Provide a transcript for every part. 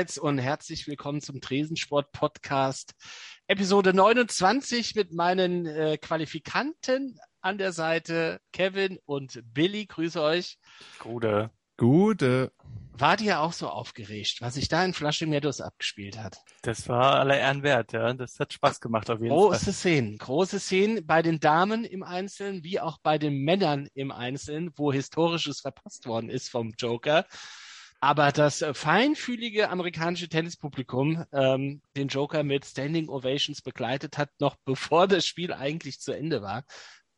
allerseits und herzlich willkommen zum Tresensport Podcast Episode 29 mit meinen äh, Qualifikanten an der Seite Kevin und Billy. Grüße euch. Gute. Gute. Wart ihr auch so aufgeregt, was sich da in Flushing Meadows abgespielt hat? Das war aller Ehren wert, ja. Das hat Spaß gemacht auf jeden große Fall. Szenen, große Szenen bei den Damen im Einzelnen, wie auch bei den Männern im Einzelnen, wo Historisches verpasst worden ist vom Joker. Aber das äh, feinfühlige amerikanische Tennispublikum ähm, den Joker mit Standing Ovations begleitet hat, noch bevor das Spiel eigentlich zu Ende war,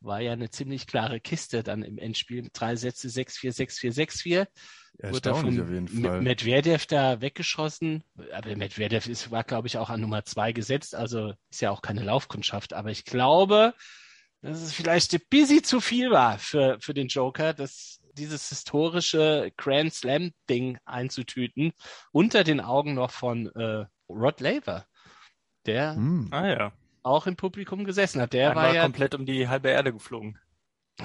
war ja eine ziemlich klare Kiste dann im Endspiel. Drei Sätze, 6-4, 6-4, 6-4. Erstaunlich auf jeden Fall. Medvedev da weggeschossen. Aber Medvedev ist, war, glaube ich, auch an Nummer zwei gesetzt. Also ist ja auch keine Laufkundschaft. Aber ich glaube, dass es vielleicht ein bisschen zu viel war für, für den Joker, das, dieses historische Grand Slam Ding einzutüten. Unter den Augen noch von äh, Rod Laver. Der Hm. Ah ja. auch im Publikum gesessen hat. Der Einmal war ja komplett um die halbe Erde geflogen.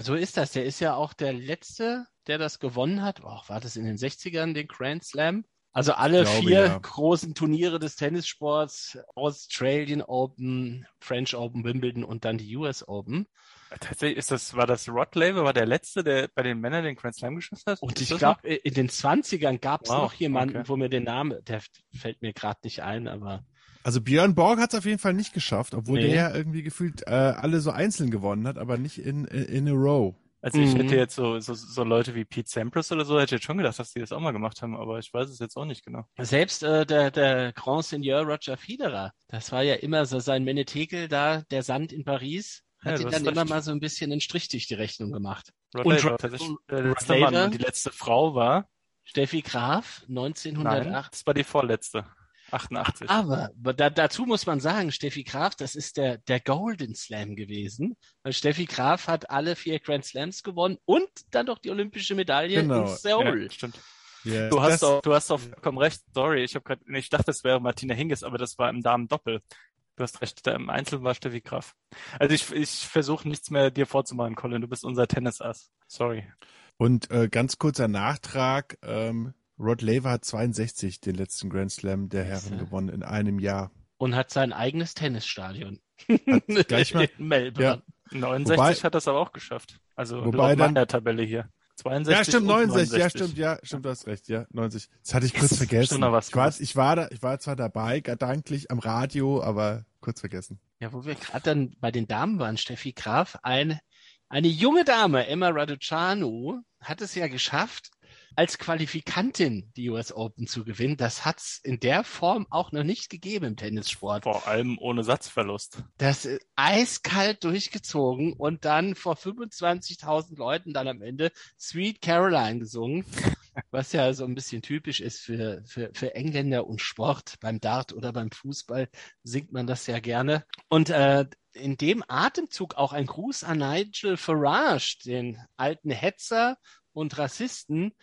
So ist das. Der ist ja auch der Letzte, der das gewonnen hat. Oh, war das in den 60ern, den Grand Slam? Also alle glaube, vier ja. großen Turniere des Tennissports, Australian Open, French Open, Wimbledon und dann die US Open. Tatsächlich ist das, war das Rod Laver, war der letzte, der bei den Männern den Grand Slam geschafft hat? Und Ist ich glaube, in den 20ern gab es Wow, noch jemanden, okay. wo mir der Name, der fällt mir gerade nicht ein, aber Also Björn Borg hat es auf jeden Fall nicht geschafft, obwohl Nee. der ja irgendwie gefühlt äh, alle so einzeln gewonnen hat, aber nicht in, in, in a row. Also ich Mhm. hätte jetzt so, so, so Leute wie Pete Sampras oder so, hätte ich jetzt schon gedacht, dass die das auch mal gemacht haben, aber ich weiß es jetzt auch nicht genau. selbst äh, der, der Grand Seigneur Roger Federer, das war ja immer so sein Menetekel da, der Sand in Paris, hat du ihn hast dann immer mal so ein bisschen einen Strich durch die Rechnung gemacht. Rod Und Rod- und der Rod Mann und die letzte Frau war, Steffi Graf, nein, 1908. das war die vorletzte, 88. Aber da, dazu muss man sagen, Steffi Graf, das ist der, der Golden Slam gewesen. Weil Steffi Graf hat alle vier Grand Slams gewonnen und dann noch die olympische Medaille Genau. in Seoul. Ja, stimmt. Ja, Du hast auch, du hast auch vollkommen recht. Sorry, ich habe gerade, ich dachte, das wäre Martina Hingis, aber das war im Damen-Doppel. Du hast recht, da im Einzel war Steffi Graf. Also ich, ich versuche nichts mehr dir vorzumachen, Colin. Du bist unser Tennisass. Sorry. Und äh, ganz kurzer Nachtrag, ähm, Rod Laver hat 62 den letzten Grand Slam der Herren Siehste. gewonnen in einem Jahr. Und hat sein eigenes Tennisstadion. Hat gleich mal- in Melbourne. 69 Wobei- hat das aber auch geschafft. Also Wobei laut dann- meiner Tabelle hier. 62 Ja, stimmt, und 69, ja, stimmt, ja, stimmt, du hast recht, ja, 90. Das hatte ich kurz Yes, vergessen. was ich, war, ich, war da, ich war zwar dabei, gedanklich am Radio, aber kurz vergessen. Ja, wo wir gerade dann bei den Damen waren, Steffi Graf, ein, eine junge Dame, Emma Raducanu, hat es ja geschafft, als Qualifikantin die US Open zu gewinnen. Das hat's in der Form auch noch nicht gegeben im Tennissport. Vor allem ohne Satzverlust. Das ist eiskalt durchgezogen und dann vor 25.000 Leuten dann am Ende Sweet Caroline gesungen, was ja so ein bisschen typisch ist für, für, für Engländer und Sport. Beim Dart oder beim Fußball singt man das ja gerne. Und äh, in dem Atemzug auch ein Gruß an Nigel Farage, den alten Hetzer und Rassisten.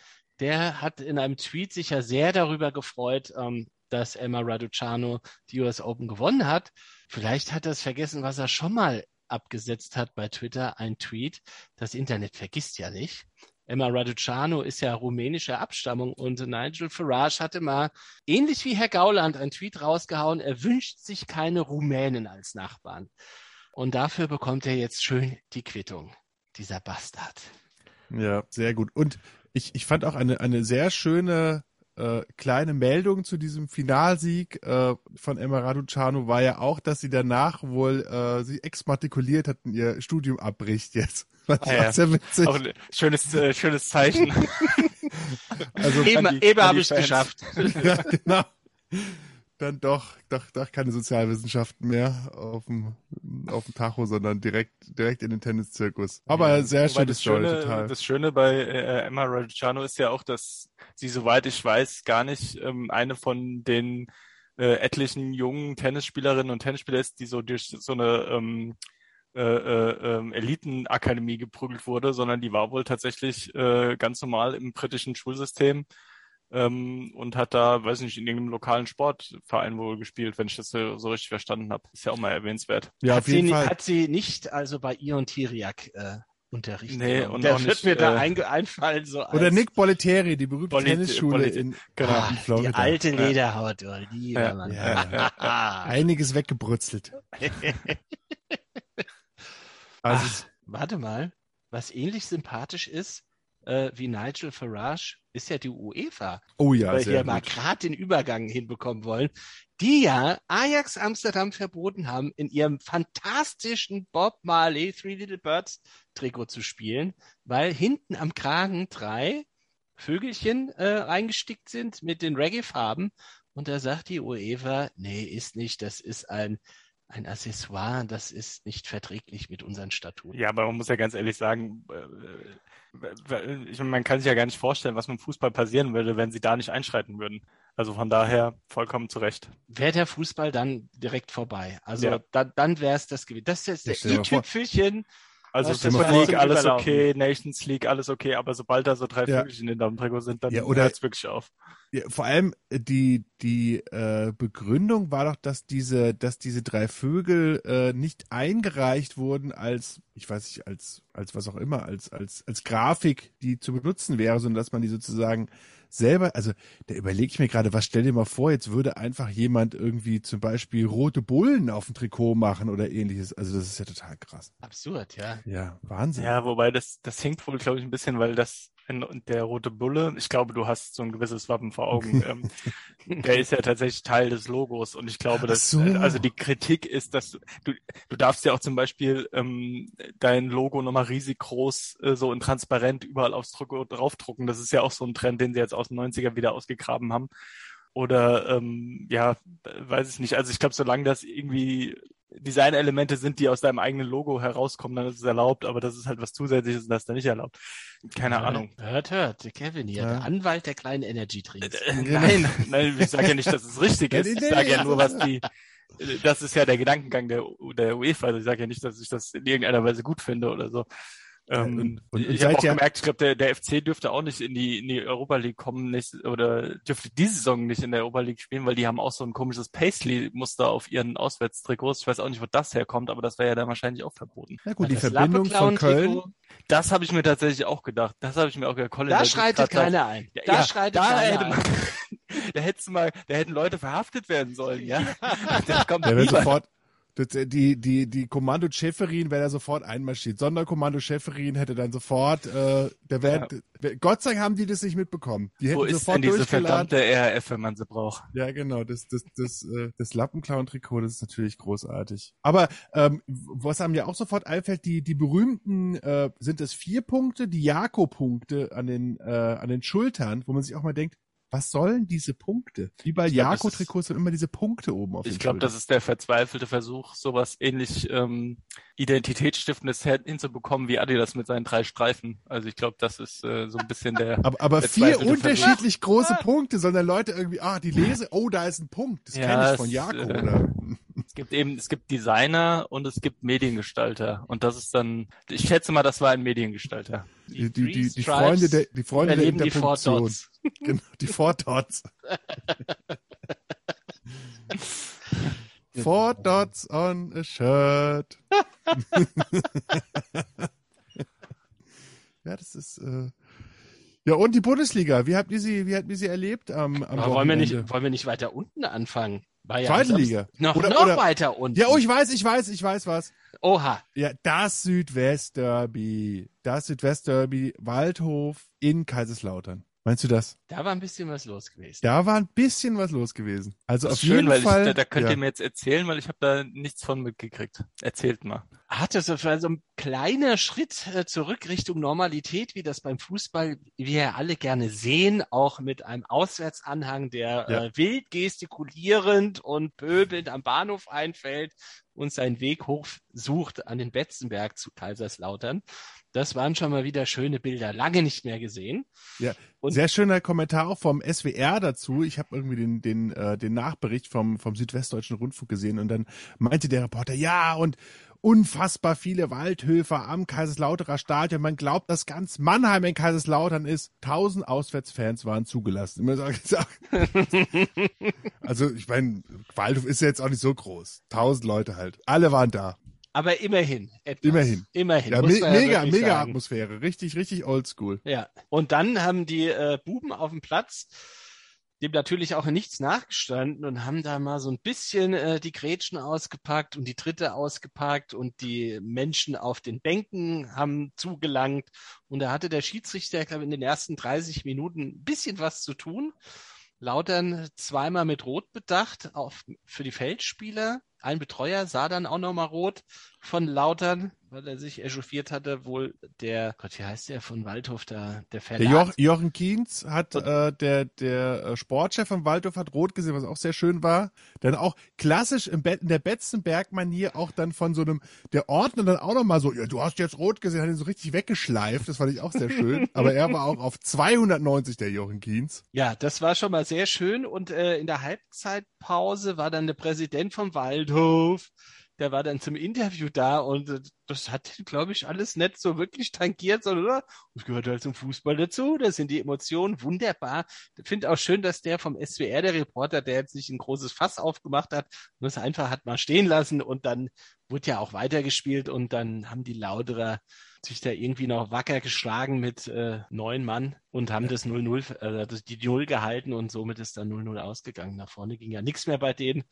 Der hat in einem Tweet sich ja sehr darüber gefreut, ähm, dass Emma Raducanu die US Open gewonnen hat. Vielleicht hat er es vergessen, was er schon mal abgesetzt hat bei Twitter, ein Tweet. Das Internet vergisst ja nicht. Emma Raducanu ist ja rumänischer Abstammung und Nigel Farage hatte mal, ähnlich wie Herr Gauland, ein Tweet rausgehauen, er wünscht sich keine Rumänen als Nachbarn. Und dafür bekommt er jetzt schön die Quittung, dieser Bastard. Ja, sehr gut. Und ich, ich fand auch eine, eine sehr schöne äh, kleine Meldung zu diesem Finalsieg äh, von Emma Raducanu war ja auch, dass sie danach wohl äh, sie exmatrikuliert hat und ihr Studium abbricht jetzt. Ich Ah, ja. sehr witzig. Auch ein schönes, äh, schönes Zeichen. Also, Eben, eben habe ich Fans. geschafft. ja, genau. Dann doch, doch, doch keine Sozialwissenschaften mehr auf dem, auf dem Tacho, sondern direkt, direkt in den Tenniszirkus. Aber Ja, sehr wobei schöne das Story, Schöne, total. Das Schöne bei äh, Emma Raducanu ist ja auch, dass sie, soweit ich weiß, gar nicht ähm, eine von den äh, etlichen jungen Tennisspielerinnen und Tennisspieler ist, die so durch so eine ähm, äh, äh, ähm, Elitenakademie geprügelt wurde, sondern die war wohl tatsächlich äh, ganz normal im britischen Schulsystem ähm, und hat da, weiß nicht, in irgendeinem lokalen Sportverein wohl gespielt, wenn ich das so, so richtig verstanden habe. Ist ja auch mal erwähnenswert. Ja, hat, auf jeden sie, Fall. hat sie nicht also bei Ion Tiriak äh, unterrichtet. Nee, und der auch wird nicht, mir da äh, ein, einfallen, so Oder als, Nick Bollettieri, die berühmte Bollet- Tennisschule Bollet- in, genau. ah, in die Florida. alte Lederhaut, oh, lieber Ja, Mann. ja, ja, Ah. Einiges weggebrutzelt. Also, Ach, warte mal, was ähnlich sympathisch ist äh, wie Nigel Farage, ist ja die UEFA, oh ja, weil wir sehr mal gut. gerade den Übergang hinbekommen wollen, die ja Ajax Amsterdam verboten haben, in ihrem fantastischen Bob Marley Three Little Birds Trikot zu spielen, weil hinten am Kragen drei Vögelchen äh, eingestickt sind mit den Reggae-Farben. Und da sagt die UEFA, nee, ist nicht, das ist ein, ein Accessoire, das ist nicht verträglich mit unseren Statuten. Ja, aber man muss ja ganz ehrlich sagen, äh, ich meine, man kann sich ja gar nicht vorstellen, was mit dem Fußball passieren würde, wenn sie da nicht einschreiten würden. Also von daher vollkommen zu Recht. Wäre der Fußball dann direkt vorbei. Also Ja. da, dann wäre es das gewesen. Das ist das vor. i-Tüpfelchen. Also das Super war League, alles Überlaufen. okay, Nations League, alles okay, aber sobald da so drei Ja. Vögelchen in deinem Trikot sind, dann Ja, oder- hört es wirklich auf. Ja, vor allem äh, die, die äh, Begründung war doch, dass diese, dass diese drei Vögel äh, nicht eingereicht wurden als, ich weiß nicht, als, als was auch immer, als, als, als Grafik, die zu benutzen wäre, sondern dass man die sozusagen selber, also da überlege ich mir gerade, was stell dir mal vor, jetzt würde einfach jemand irgendwie zum Beispiel rote Bullen auf dem Trikot machen oder ähnliches. Also das ist ja total krass. Absurd, ja. Ja, Wahnsinn. Ja, wobei das, das hinkt wohl, glaube ich, ein bisschen, weil das der rote Bulle, ich glaube, du hast so ein gewisses Wappen vor Augen. ähm, der ist ja tatsächlich Teil des Logos und ich glaube, dass so. äh, also die Kritik ist, dass du du, darfst ja auch zum Beispiel ähm, dein Logo nochmal riesig groß äh, so und transparent überall aufs Trikot draufdrucken. Das ist ja auch so ein Trend, den sie jetzt aus den 90er wieder ausgegraben haben. Oder ähm, ja, weiß ich nicht. Also ich glaube, solange das irgendwie Designelemente sind, die aus deinem eigenen Logo herauskommen, dann ist es erlaubt, aber das ist halt was Zusätzliches und das ist dann nicht erlaubt. Keine Ahnung. Hört, hört, Kevin hier, Ja. der Anwalt der kleinen Energy Drinks. Äh, Nein, nein, ich sage ja nicht, dass es richtig ist. Ich sage ja nur, was die, das ist ja der Gedankengang der, der UEFA. Also ich sage ja nicht, dass ich das in irgendeiner Weise gut finde oder so. Ähm, und- und ich habe auch gemerkt, ich glaube, der, der FC dürfte auch nicht in die, in die Europa League kommen nicht, oder dürfte diese Saison nicht in der Europa League spielen, weil die haben auch so ein komisches Paisley-Muster auf ihren Auswärtstrikots. Ich weiß auch nicht, wo das herkommt, aber das wäre ja dann wahrscheinlich auch verboten. Na gut, die Das Verbindung von Köln. Das habe ich mir tatsächlich auch gedacht. Das habe ich mir auch gedacht. Colin, Da schreitet keiner ein. Ja, Da ja, schreitet da keiner hätte ein. man, da hättest du mal, da hätten Leute verhaftet werden sollen, ja. Das kommt Der niemand. sofort, das, die, die, die Kommando Schäferin wäre da sofort einmarschiert. Sonderkommando Schäferin hätte dann sofort, äh, der wär, Gott sei Dank haben die das nicht mitbekommen. Die hätten Wo ist sofort denn diese verdammte RAF, wenn man sie braucht? Ja, genau, das, das, das, äh, das Lappenklauen-Trikot, das ist natürlich großartig. Aber ähm, was einem ja auch sofort einfällt, die, die berühmten, äh, sind es vier Punkte, die Jako-Punkte an den, äh, an den Schultern, wo man sich auch mal denkt, was sollen diese Punkte? Wie bei Jako-Trikots sind immer diese Punkte oben auf Ich glaube, das ist der verzweifelte Versuch, sowas ähnlich ähm, Identitätsstiftendes hinzubekommen wie Adidas mit seinen drei Streifen. Also ich glaube, das ist äh, so ein bisschen der. Aber, aber vier unterschiedlich große Punkte, sondern Leute irgendwie, ah, die lese, oh, da ist ein Punkt. Das Ja, kenne ich von es, Jako. äh, Oder? Es gibt eben, es gibt Designer und es gibt Mediengestalter. Und das ist dann, ich schätze mal, das war ein Mediengestalter. Die, die, die, die Freunde der, die Freunde der die Interpunktion. Dots. Genau, die Four Dots. Four Dots on a shirt. ja, das ist, äh, ja, und die Bundesliga. Wie habt ihr sie, wie habt ihr sie erlebt am, am Aber wollen wir Wochenende? nicht, wollen wir nicht weiter unten anfangen? Ja Zweite Liga. Noch, Oder- noch oder- weiter unten. Ja, oh, ich weiß, ich weiß, ich weiß was. Oha. Ja, das Südwestderby. Das Südwestderby Waldhof in Kaiserslautern. Meinst du das? Da war ein bisschen was los gewesen. Da war ein bisschen was los gewesen. Also auf schön, jeden weil Fall. ich, da, da könnt ja. ihr mir jetzt erzählen, weil ich habe da nichts von mitgekriegt. Erzählt mal. Hat das war so ein kleiner Schritt äh, zurück Richtung Normalität, wie das beim Fußball wir ja alle gerne sehen, auch mit einem Auswärtsanhang, der Ja. äh, wild gestikulierend und pöbelnd am Bahnhof einfällt und seinen Weg hoch sucht an den Betzenberg zu Kaiserslautern. Das waren schon mal wieder schöne Bilder, lange nicht mehr gesehen. Und- Sehr schöner Kommentar auch vom SWR dazu. Ich habe irgendwie den, den, äh, den Nachbericht vom, vom Südwestdeutschen Rundfunk gesehen und dann meinte der Reporter, ja, und unfassbar viele Waldhöfer am Kaiserslauterer Stadion. Man glaubt, dass ganz Mannheim in Kaiserslautern ist. Tausend Auswärtsfans waren zugelassen. Also ich meine, Waldhof ist ja jetzt auch nicht so groß. Tausend Leute halt. Alle waren da. Aber immerhin. Etwas. Immerhin. Immerhin. Ja, me ja mega, mega sagen. Atmosphäre. Richtig, richtig oldschool. Ja. Und dann haben die äh, Buben auf dem Platz dem natürlich auch nichts nachgestanden und haben da mal so ein bisschen äh, die Grätschen ausgepackt und die Tritte ausgepackt und die Menschen auf den Bänken haben zugelangt. Und da hatte der Schiedsrichter, ich glaube, in den ersten 30 Minuten ein bisschen was zu tun. Lautern zweimal mit Rot bedacht auf, für die Feldspieler. Ein Betreuer sah dann auch nochmal Rot von Lautern, weil er sich echauffiert hatte. Wohl der, Gott, wie heißt der von Waldhof da, der Der Verlag. Joch, Jochen Kienz hat, Und- äh, der, der äh, Sportchef von Waldorf hat rot gesehen, was auch sehr schön war. Dann auch klassisch im Bett, in der Betzenberg-Manier auch dann von so einem, der Ordner dann auch nochmal so, ja, du hast jetzt rot gesehen, hat ihn so richtig weggeschleift. Das fand ich auch sehr schön. Aber er war auch auf 290, der Jochen Kienz. Ja, das war schon mal sehr schön. Und äh, in der Halbzeitpause war dann der Präsident vom Waldhof. Der war dann zum Interview da und äh, das hat, glaube ich, alles nicht so wirklich tangiert, sondern oder? das gehört halt zum Fußball dazu. Das sind die Emotionen wunderbar. Ich finde auch schön, dass der vom SWR, der Reporter, der jetzt nicht ein großes Fass aufgemacht hat, nur es einfach hat mal stehen lassen und dann wurde ja auch weitergespielt und dann haben die Lauterer sich da irgendwie noch wacker geschlagen mit äh, neun Mann und haben das 0-0, äh, die Null gehalten und somit ist dann 0-0 ausgegangen. Nach vorne ging ja nichts mehr bei denen.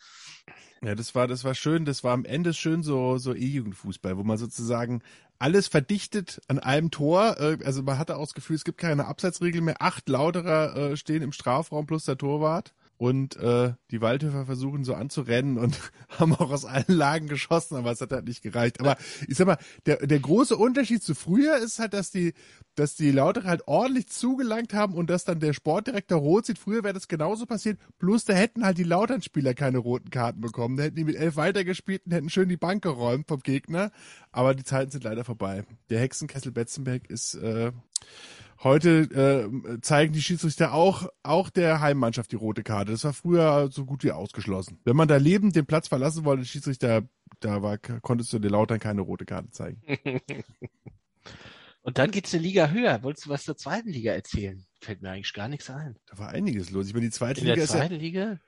Ja, das war, das war schön. Das war am Ende schön so, so E-Jugendfußball, wo man sozusagen alles verdichtet an einem Tor. Äh, Also man hatte auch das Gefühl, es gibt keine Abseitsregel mehr. Acht Lauterer äh, stehen im Strafraum plus der Torwart. Und äh, die Waldhöfer versuchen so anzurennen und haben auch aus allen Lagen geschossen, aber es hat halt nicht gereicht. Aber ich sag mal, der, der große Unterschied zu früher ist halt, dass die, dass die Lauterer halt ordentlich zugelangt haben und dass dann der Sportdirektor rot sieht. Früher wäre das genauso passiert. Bloß da hätten halt die Lautern-Spieler keine roten Karten bekommen. Da hätten die mit elf weitergespielt und hätten schön die Bank geräumt vom Gegner. Aber die Zeiten sind leider vorbei. Der Hexenkessel Betzenberg ist äh, heute äh, zeigen die Schiedsrichter auch auch der Heimmannschaft die rote Karte. Das war früher so gut wie ausgeschlossen. Wenn man da lebend den Platz verlassen wollte, Schiedsrichter, da war, konntest du den Lautern keine rote Karte zeigen. Und dann geht's eine Liga höher. Wolltest du was zur zweiten Liga erzählen? Fällt mir eigentlich gar nichts ein. Da war einiges los. Ich meine, die zweite In Liga der ist ja, zweiten Liga?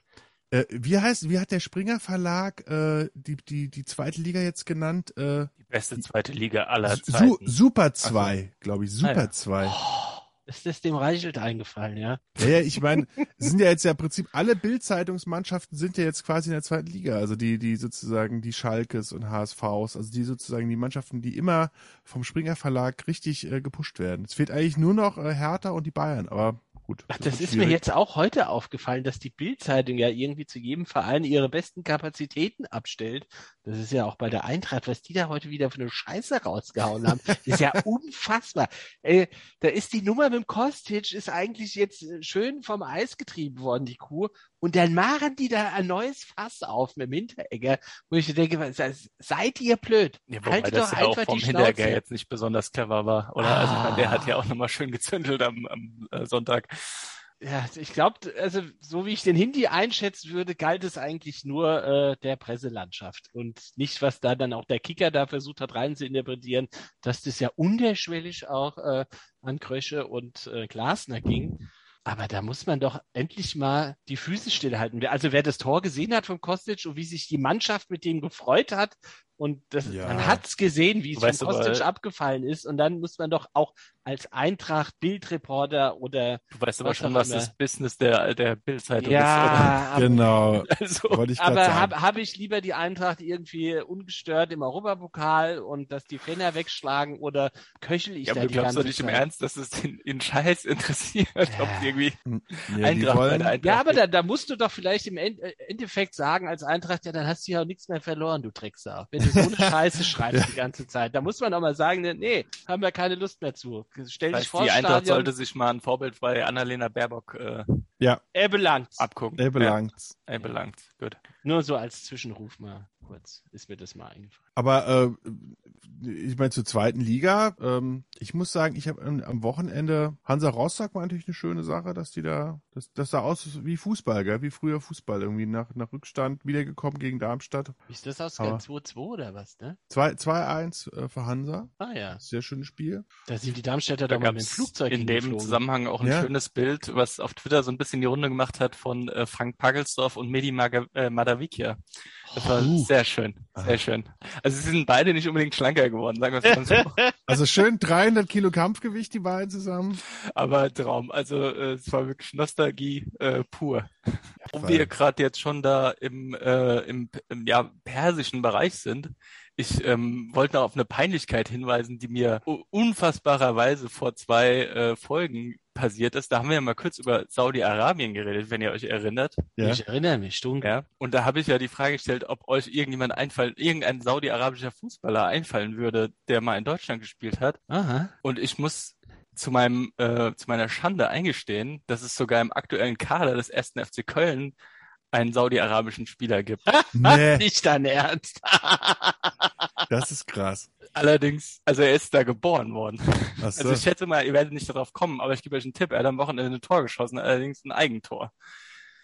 Äh, wie heißt, wie hat der Springer Verlag äh, die, die, die zweite Liga jetzt genannt? Äh, Die beste zweite Liga aller Su Zeiten. Super 2, glaube ich. Super Ah, ja. 2. Oh, ist das dem Reichelt eingefallen, ja? Ja, ja, ich meine, sind ja jetzt ja im Prinzip alle Bild-Zeitungsmannschaften sind ja jetzt quasi in der zweiten Liga. Also die, die sozusagen die Schalkes und HSVs, also die sozusagen die Mannschaften, die immer vom Springer Verlag richtig äh, gepusht werden. Es fehlt eigentlich nur noch äh, Hertha und die Bayern, aber gut. Ach, wird das ist mir schwierig. jetzt auch heute aufgefallen, dass die Bild-Zeitung ja irgendwie zu jedem Verein ihre besten Kapazitäten abstellt. Das ist ja auch bei der Eintracht, was die da heute wieder für eine Scheiße rausgehauen haben. ist ja unfassbar. Äh, da ist die Nummer mit dem Kostic, ist eigentlich jetzt äh, schön vom Eis getrieben worden, die Kuh. Und dann machen die da ein neues Fass auf mit dem Hinteregger, wo ich denke, seid ihr blöd? Ja, wobei Haltet das doch ja auch einfach vom die Hinterger Schnauze. jetzt nicht besonders clever war, oder? Also ich meine, der hat ja Ah. auch nochmal schön gezündelt am, am äh, Sonntag. Ja, ich glaube, also so wie ich den Hindi einschätzen würde, galt es eigentlich nur äh, der Presselandschaft und nicht, was da dann auch der Kicker da versucht hat rein zu interpretieren, dass das ja unterschwellig auch äh, an Krösche und äh, Glasner ging. Aber da muss man doch endlich mal die Füße stillhalten. Also wer das Tor gesehen hat von Kostic und wie sich die Mannschaft mit dem gefreut hat und das, Ja. man hat's gesehen, wie es Du weißt von aber- Kostic abgefallen ist und dann muss man doch auch als Eintracht, Bildreporter oder Du weißt aber schon, was das Business der, der Bildzeitung ja, aber, Genau, ist, oder? Also, wollte ich aber habe hab ich lieber die Eintracht irgendwie ungestört im Europapokal und dass die Fenner wegschlagen oder köchel ich ja, da aber du die glaubst ganze doch nicht im Zeit? Ernst, dass es den, den Scheiß interessiert, ob die irgendwie ja, die Eintracht wollen, Eintracht Ja, aber da, da musst du doch vielleicht im äh, Endeffekt sagen als Eintracht, ja, dann hast du ja auch nichts mehr verloren, du Drecksau. Wenn du so eine Scheiße schreibst die ganze Zeit, da muss man doch mal sagen, ne, nee, haben wir keine Lust mehr zu. Stell dich vor, die Eintracht Stadion, sollte sich mal ein Vorbild bei Annalena Baerbock äh, er belangt. abgucken. er belangt. Ja, er belangt. Gut. Nur so als Zwischenruf mal kurz, ist mir das mal eingefallen. Aber äh, ich meine, zur zweiten Liga, ähm, ich muss sagen, ich habe am Wochenende, Hansa Rostock war natürlich eine schöne Sache, dass die da, das, das sah aus wie Fußball, gell? wie früher Fußball, irgendwie nach, nach Rückstand wiedergekommen gegen Darmstadt. Wie ist das ausgegangen? 2-2 oder was, ne? 2-1 äh, für Hansa. Ah ja. Sehr schönes Spiel. Da sind die Darmstädter Da doch mal gab mit dem es Flugzeug in dem. Zusammenhang auch ein Ja. schönes Bild, was auf Twitter so ein bisschen die Runde gemacht hat von äh, Frank Pagelsdorf und Medi Maga äh, Madavikia. Das war Oh. sehr schön, sehr Ah. schön. Also sie sind beide nicht unbedingt schlanker geworden, sagen wir es mal so. Also schön 300 Kilo Kampfgewicht, die beiden zusammen. Aber Traum. Also äh, es war wirklich Nostalgie äh, pur. Wo wir gerade jetzt schon da im, äh, im, im ja, persischen Bereich sind, ich ähm, wollte noch auf eine Peinlichkeit hinweisen, die mir unfassbarerweise vor zwei äh, Folgen passiert ist. Da haben wir ja mal kurz über Saudi-Arabien geredet, wenn ihr euch erinnert. Ja. Ich erinnere mich, dunkel. Ja. Und da habe ich ja die Frage gestellt, ob euch irgendjemand einfallen, irgendein saudi-arabischer Fußballer einfallen würde, der mal in Deutschland gespielt hat. Aha. Und ich muss zu meinem, äh, zu meiner Schande eingestehen, dass es sogar im aktuellen Kader des 1. FC Köln einen saudi-arabischen Spieler gibt. Nee, Nicht dein Ernst. das ist krass. Allerdings, also er ist da geboren worden. So. Also ich schätze mal, ihr werdet nicht darauf kommen, aber ich gebe euch einen Tipp. Er hat am Wochenende ein Tor geschossen, allerdings ein Eigentor.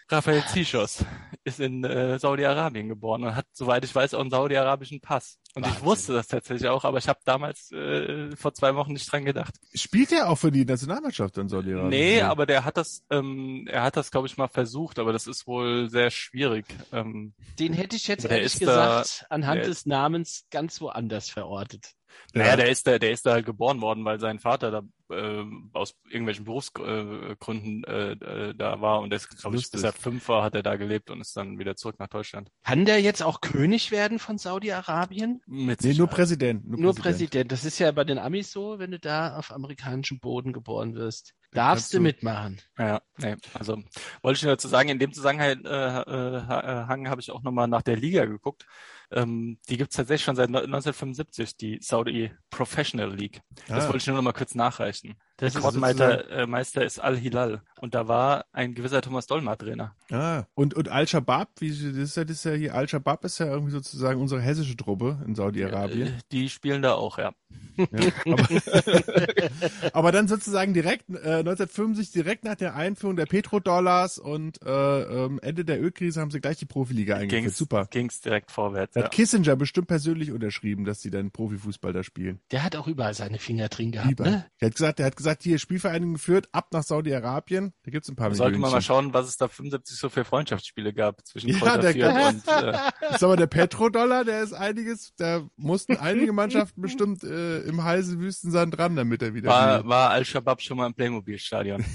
Raphael Zichos ist in äh, Saudi-Arabien geboren und hat, soweit ich weiß, auch einen saudi-arabischen Pass. Und Wahnsinn. ich wusste das tatsächlich auch, aber ich habe damals äh, vor zwei Wochen nicht dran gedacht. Spielt er auch für die Nationalmannschaft in Saudi-Arabien? Nee, aber der hat das, ähm, er hat das, glaube ich, mal versucht, aber das ist wohl sehr schwierig. Ähm, Den hätte ich jetzt ehrlich ist da- gesagt anhand der- des Namens ganz woanders verortet. Ja. Naja, der ist da, der ist da halt geboren worden, weil sein Vater da äh, aus irgendwelchen Berufsgründen äh, äh, da war und er ist, glaube ich, bis er fünf war, hat er da gelebt und ist dann wieder zurück nach Deutschland. Kann der jetzt auch König werden von Saudi-Arabien? Mit Nee, nur. Präsident. Nur, Nur Präsident. Das ist ja bei den Amis so, wenn du da auf amerikanischem Boden geboren wirst. Darfst du mitmachen. Ja, nee, also wollte ich nur dazu sagen, in dem Zusammenhang äh, äh, Hang habe ich auch nochmal nach der Liga geguckt. Ähm, die gibt's tatsächlich schon seit 1975, die Saudi Professional League. Das Ah. wollte ich nur nochmal kurz nachreichen. Das ist Rekordmeister äh, Meister ist Al-Hilal und da war ein gewisser Thomas Dolmar Trainer. Ah, und, und Al-Shabaab, wie, das ist ja, das ist ja hier, Al-Shabaab ist ja irgendwie sozusagen unsere hessische Truppe in Saudi-Arabien. Äh, die spielen da auch, ja. Ja, aber, aber dann sozusagen direkt, äh, 1975, direkt nach der Einführung der Petrodollars und äh, ähm, Ende der Ölkrise haben sie gleich die Profiliga eingeführt. Ging's, Super. ging's direkt vorwärts. Da Ja. hat Kissinger bestimmt persönlich unterschrieben, dass sie dann Profifußball da spielen. Der hat auch überall seine Finger drin gehabt, Lieber. ne? Der hat gesagt, der hat gesagt, hier Spielvereinigung geführt, ab nach Saudi-Arabien. Da gibt's ein paar Sollte man mal schauen, was es da 75 so für Freundschaftsspiele gab zwischen Ja, Kräuter der und äh, Sag mal, der Petrodollar, der ist einiges, da mussten einige Mannschaften bestimmt äh, im heißen Wüstensand dran, damit er wieder war, war Al-Shabaab schon mal im Playmobil-Stadion.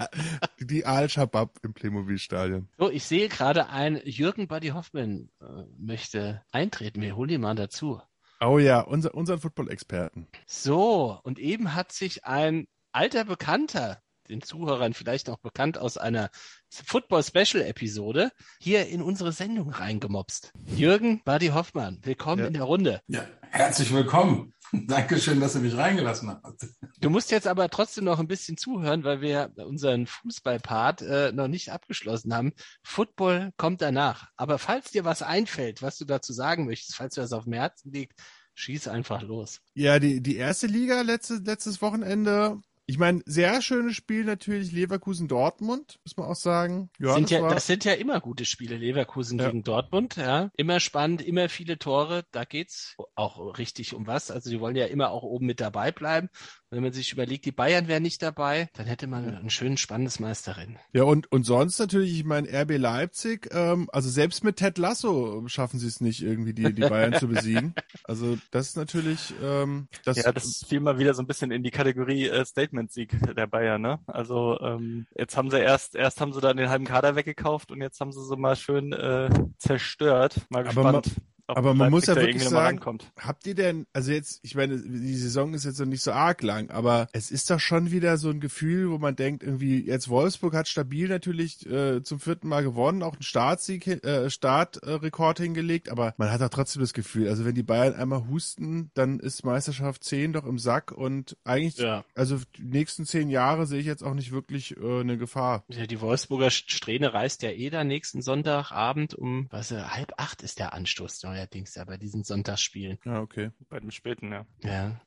die Al-Shabaab im Playmobil-Stadion. So, ich sehe gerade ein Jürgen Buddy Hoffmann äh, möchte eintreten. Wir holen ihn mal dazu. Oh ja, unser, unseren Football-Experten. So, und eben hat sich ein alter Bekannter, den Zuhörern vielleicht noch bekannt aus einer Football-Special-Episode, hier in unsere Sendung reingemopst. Jürgen Buddy Hoffmann, willkommen Ja. in der Runde. Ja, herzlich willkommen. Dankeschön, dass ihr mich reingelassen habt. Du musst jetzt aber trotzdem noch ein bisschen zuhören, weil wir unseren Fußballpart äh, noch nicht abgeschlossen haben. Football kommt danach. Aber falls dir was einfällt, was du dazu sagen möchtest, falls dir das auf dem Herzen liegt, schieß einfach los. Ja, die, die erste Liga letzte, letztes Wochenende. Ich meine, sehr schönes Spiel natürlich Leverkusen-Dortmund, muss man auch sagen. Ja, sind das ja, das sind ja immer gute Spiele, Leverkusen Ja. gegen Dortmund, ja. Immer spannend, immer viele Tore. Da geht's auch richtig um was. Also die wollen ja immer auch oben mit dabei bleiben. Wenn man sich überlegt, die Bayern wären nicht dabei, dann hätte man ein schön spannendes Meisterrennen. ja und, und sonst natürlich, ich meine, RB Leipzig, ähm, also selbst mit Ted Lasso schaffen sie es nicht, irgendwie die, die Bayern zu besiegen. Also das ist natürlich, ähm, das, ja, das fiel mal wieder so ein bisschen in die Kategorie äh, Statement-Sieg der Bayern, ne? Also ähm, jetzt haben sie erst, erst haben sie dann den halben Kader weggekauft und jetzt haben sie so mal schön äh, zerstört. Mal Aber man- gespannt. Ob aber man muss ja wirklich sagen. Habt ihr denn, also jetzt, ich meine, die Saison ist jetzt noch nicht so arg lang, aber es ist doch schon wieder so ein Gefühl, wo man denkt, irgendwie, jetzt Wolfsburg hat stabil natürlich äh, zum vierten Mal gewonnen, auch einen Startsieg, äh, Startrekord hingelegt, aber man hat doch trotzdem das Gefühl, also wenn die Bayern einmal husten, dann ist Meisterschaft 10 doch im Sack und eigentlich, Ja. also die nächsten zehn Jahre sehe ich jetzt auch nicht wirklich äh, eine Gefahr. Ja, die Wolfsburger Strähne reist ja eh da nächsten Sonntagabend um, was, halb acht ist der Anstoß. Ja, allerdings ja bei diesen Sonntagsspielen. Ja, okay. Bei dem späten, ja. Ja.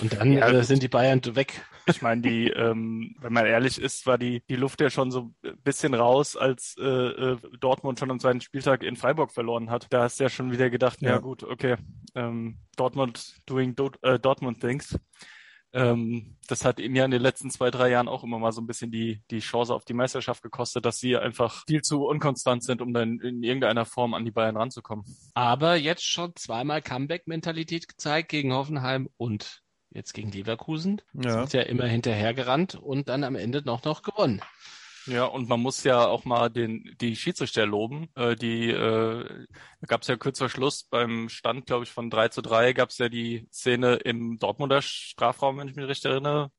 Und dann Ja, äh, gut. sind die Bayern weg. Ich meine, die, ähm, wenn man ehrlich ist, war die, die Luft ja schon so ein bisschen raus, als äh, äh, Dortmund schon am zweiten Spieltag in Freiburg verloren hat. Da hast du ja schon wieder gedacht, ja, Ja. gut, okay, ähm, Dortmund doing Do äh, Dortmund things. Ähm, das hat ihnen ja in den letzten zwei, drei Jahren auch immer mal so ein bisschen die, die Chance auf die Meisterschaft gekostet, dass sie einfach viel zu unkonstant sind, um dann in irgendeiner Form an die Bayern ranzukommen. Aber jetzt schon zweimal Comeback-Mentalität gezeigt gegen Hoffenheim und jetzt gegen Leverkusen. Ja. Sind ja immer hinterhergerannt und dann am Ende noch noch gewonnen. Ja, und man muss ja auch mal den, die Schiedsrichter loben. Äh, die, äh, gab es ja kurz vor Schluss beim Stand, glaube ich, von 3 zu 3, gab es ja die Szene im Dortmunder Strafraum, wenn ich mich recht erinnere,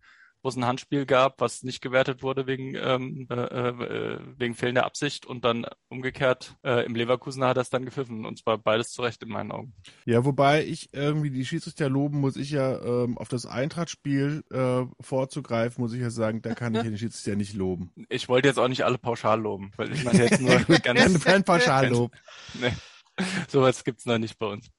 wo es ein Handspiel gab, was nicht gewertet wurde wegen, ähm, äh, äh, wegen fehlender Absicht und dann umgekehrt äh, im Leverkusen hat er es dann gepfiffen. Und zwar beides zu Recht in meinen Augen. Ja, wobei ich irgendwie die Schiedsrichter loben muss ich ja ähm, auf das Eintracht-Spiel äh, vorzugreifen, muss ich ja sagen, da kann ich den Schiedsrichter nicht loben. Ich wollte jetzt auch nicht alle pauschal loben, weil ich meine jetzt nur ganz, kein Pauschallob. nee, sowas gibt's noch nicht bei uns.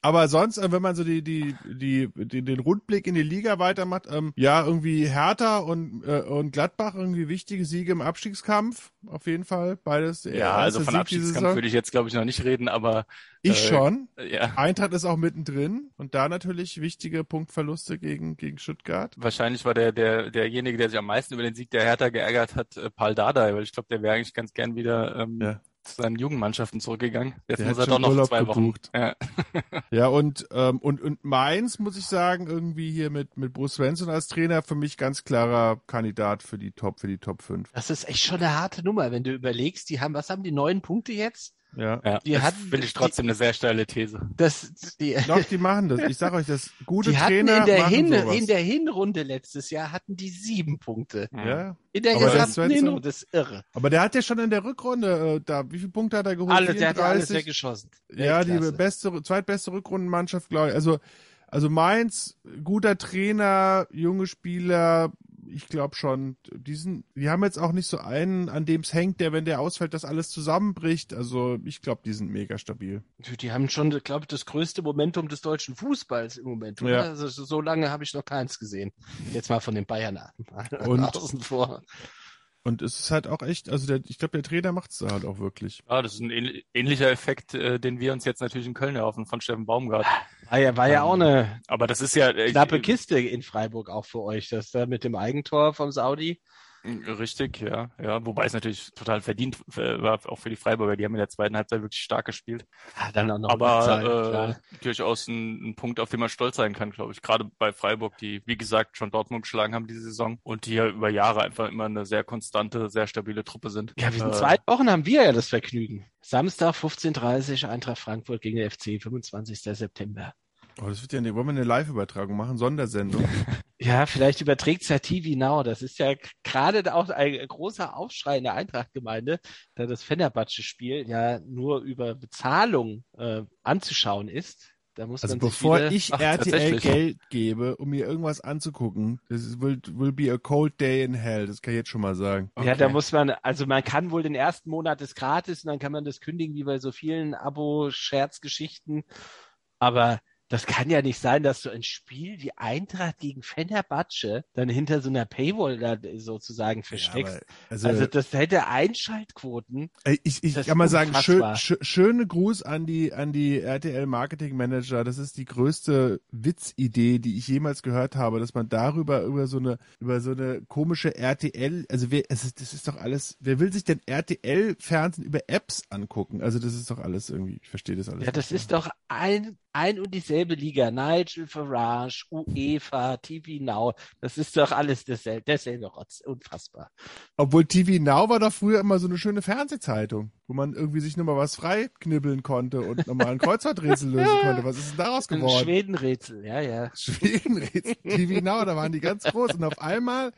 Aber sonst, äh, wenn man so die, die, die, die, den Rundblick in die Liga weitermacht, ähm, ja, irgendwie Hertha und, äh, und Gladbach irgendwie wichtige Siege im Abstiegskampf, auf jeden Fall. Beides. Ja, also von Sieg Abstiegskampf würde ich jetzt, glaube ich, noch nicht reden, aber Ich äh, schon. äh, ja, Eintracht ist auch mittendrin und da natürlich wichtige Punktverluste gegen, gegen Stuttgart. wahrscheinlich war der, der derjenige, der sich am meisten über den Sieg der Hertha geärgert hat, äh, Paul Dardai, weil ich glaube, der wäre eigentlich ganz gern wieder ähm, Ja. Zu seinen Jugendmannschaften zurückgegangen. Jetzt Der muss hat er doch noch Urlaub zwei Wochen. gebucht. Ja. Ja, und, ähm, und, und Mainz, muss ich sagen, irgendwie hier mit, mit Bruce Svensson als Trainer für mich ganz klarer Kandidat für die Top, für die Top 5. Das ist echt schon eine harte Nummer, wenn du überlegst, die haben, was haben die neun Punkte jetzt? Ja. Ja, Die das hatten- finde ich trotzdem eine sehr steile These. Das, die, Doch, die machen das. Ich sag euch, das gute die Trainer in der, machen Hin sowas. in der Hinrunde letztes Jahr hatten die sieben Punkte. ja. In der Aber das gesamten Hinrunde, das ist irre. Aber der hat ja schon in der Rückrunde, äh, da, wie viele Punkte hat er geholt? Alle, der hat ja alles 34? weggeschossen. Ja, die beste, zweitbeste Rückrundenmannschaft, glaube ich. Also, also Mainz, guter Trainer, junge Spieler, ich glaube schon, die sind, die haben jetzt auch nicht so einen, an dem es hängt, der, wenn der ausfällt, das alles zusammenbricht. Also, ich glaube, die sind mega stabil. Die haben schon, glaube ich, das größte Momentum des deutschen Fußballs im Moment. Ja. Also, so lange habe ich noch keins gesehen. Jetzt mal von den Bayern Und- außen vor. Und es ist halt auch echt, also der, ich glaube, der Trainer macht's da halt auch wirklich. Ja, das ist ein ähnl- ähnlicher Effekt, äh, den wir uns jetzt natürlich in Köln erhoffen von Steffen Baumgart. War ja, war ja Ähm, auch eine Aber das ist ja äh, knappe Kiste in Freiburg auch für euch, das da mit dem Eigentor vom Saudi. Richtig, ja, ja. Wobei es natürlich total verdient war, auch für die Freiburger. Die haben in der zweiten Halbzeit wirklich stark gespielt. Ja, dann auch noch Aber Überzahl, äh, durchaus ein, ein Punkt, auf den man stolz sein kann, glaube ich. Gerade bei Freiburg, die, wie gesagt, schon Dortmund geschlagen haben diese Saison und die ja über Jahre einfach immer eine sehr konstante, sehr stabile Truppe sind. Ja, wir sind Äh, zwei Wochen haben wir ja das Vergnügen. Samstag 15.30 Uhr Eintracht Frankfurt gegen den FC, 25. September. Oh, das wird ja, eine, wollen wir eine Live-Übertragung machen? Sondersendung. Ja, vielleicht überträgt's ja TV Now. Das ist ja gerade auch ein großer Aufschrei in der Eintracht-Gemeinde, da das Fenerbahce-Spiel ja nur über Bezahlung äh, anzuschauen ist. Da muss Also man sich bevor wieder, ich Ach, RTL. Geld gebe, um mir irgendwas anzugucken, das will, will be a cold day in hell. Das kann ich jetzt schon mal sagen. Ja, da Okay. muss man, also man kann wohl den ersten Monat ist gratis und dann kann man das kündigen, wie bei so vielen Abo-Scherzgeschichten. Aber das kann ja nicht sein, dass so ein Spiel wie Eintracht gegen Fenerbahce dann hinter so einer Paywall da sozusagen versteckst. Ja, also, also das hätte Einschaltquoten. ey, ich, ich kann mal sagen, schön, schö, schöne Gruß an die, an die RTL Marketing Manager. Das ist die größte Witzidee, die ich jemals gehört habe, dass man darüber, über so eine, über so eine komische RTL, also wer, es ist, das ist doch alles, wer will sich denn RTL-Fernsehen über Apps angucken? Also das ist doch alles irgendwie, ich verstehe das alles. Ja, das ist doch ein, ein und dieselbe Liga. Nigel Farage, UEFA, TV Now. Das ist doch alles dasselbe, dasselbe Rotz. Unfassbar. Obwohl TV Now war doch früher immer so eine schöne Fernsehzeitung, wo man irgendwie sich nur mal was freiknibbeln konnte und nochmal ein Kreuzworträtsel lösen konnte. Was ist denn daraus Ein geworden? Schwedenrätsel, ja, ja. Schwedenrätsel. TV Now, da waren die ganz groß und auf einmal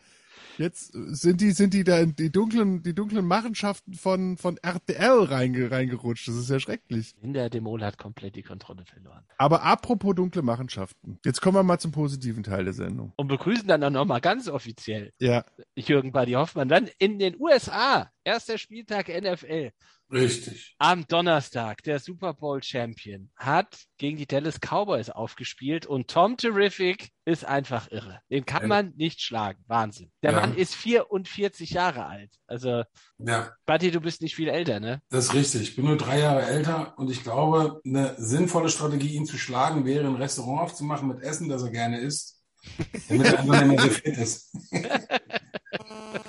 jetzt sind die sind die da in die dunklen die dunklen Machenschaften von von RTL reinge, reingerutscht. Das ist ja schrecklich. Hinter Demol hat komplett die Kontrolle verloren. Aber apropos dunkle Machenschaften. Jetzt kommen wir mal zum positiven Teil der Sendung. Und begrüßen dann auch nochmal ganz offiziell Ja, Jürgen Buddy Hoffmann. Dann in den USA, erster Spieltag NFL. Richtig. am Donnerstag, der Super Bowl Champion, hat gegen die Dallas Cowboys aufgespielt und Tom Terrific ist einfach irre. Den kann Ja. man nicht schlagen. Wahnsinn. Der Ja. Mann ist 44 Jahre alt. Also, Ja, Buddy, du bist nicht viel älter, ne? das ist richtig. Ich bin nur drei Jahre älter und ich glaube, eine sinnvolle Strategie, ihn zu schlagen, wäre, ein Restaurant aufzumachen mit Essen, das er gerne isst, damit er einfach nicht mehr so fit ist.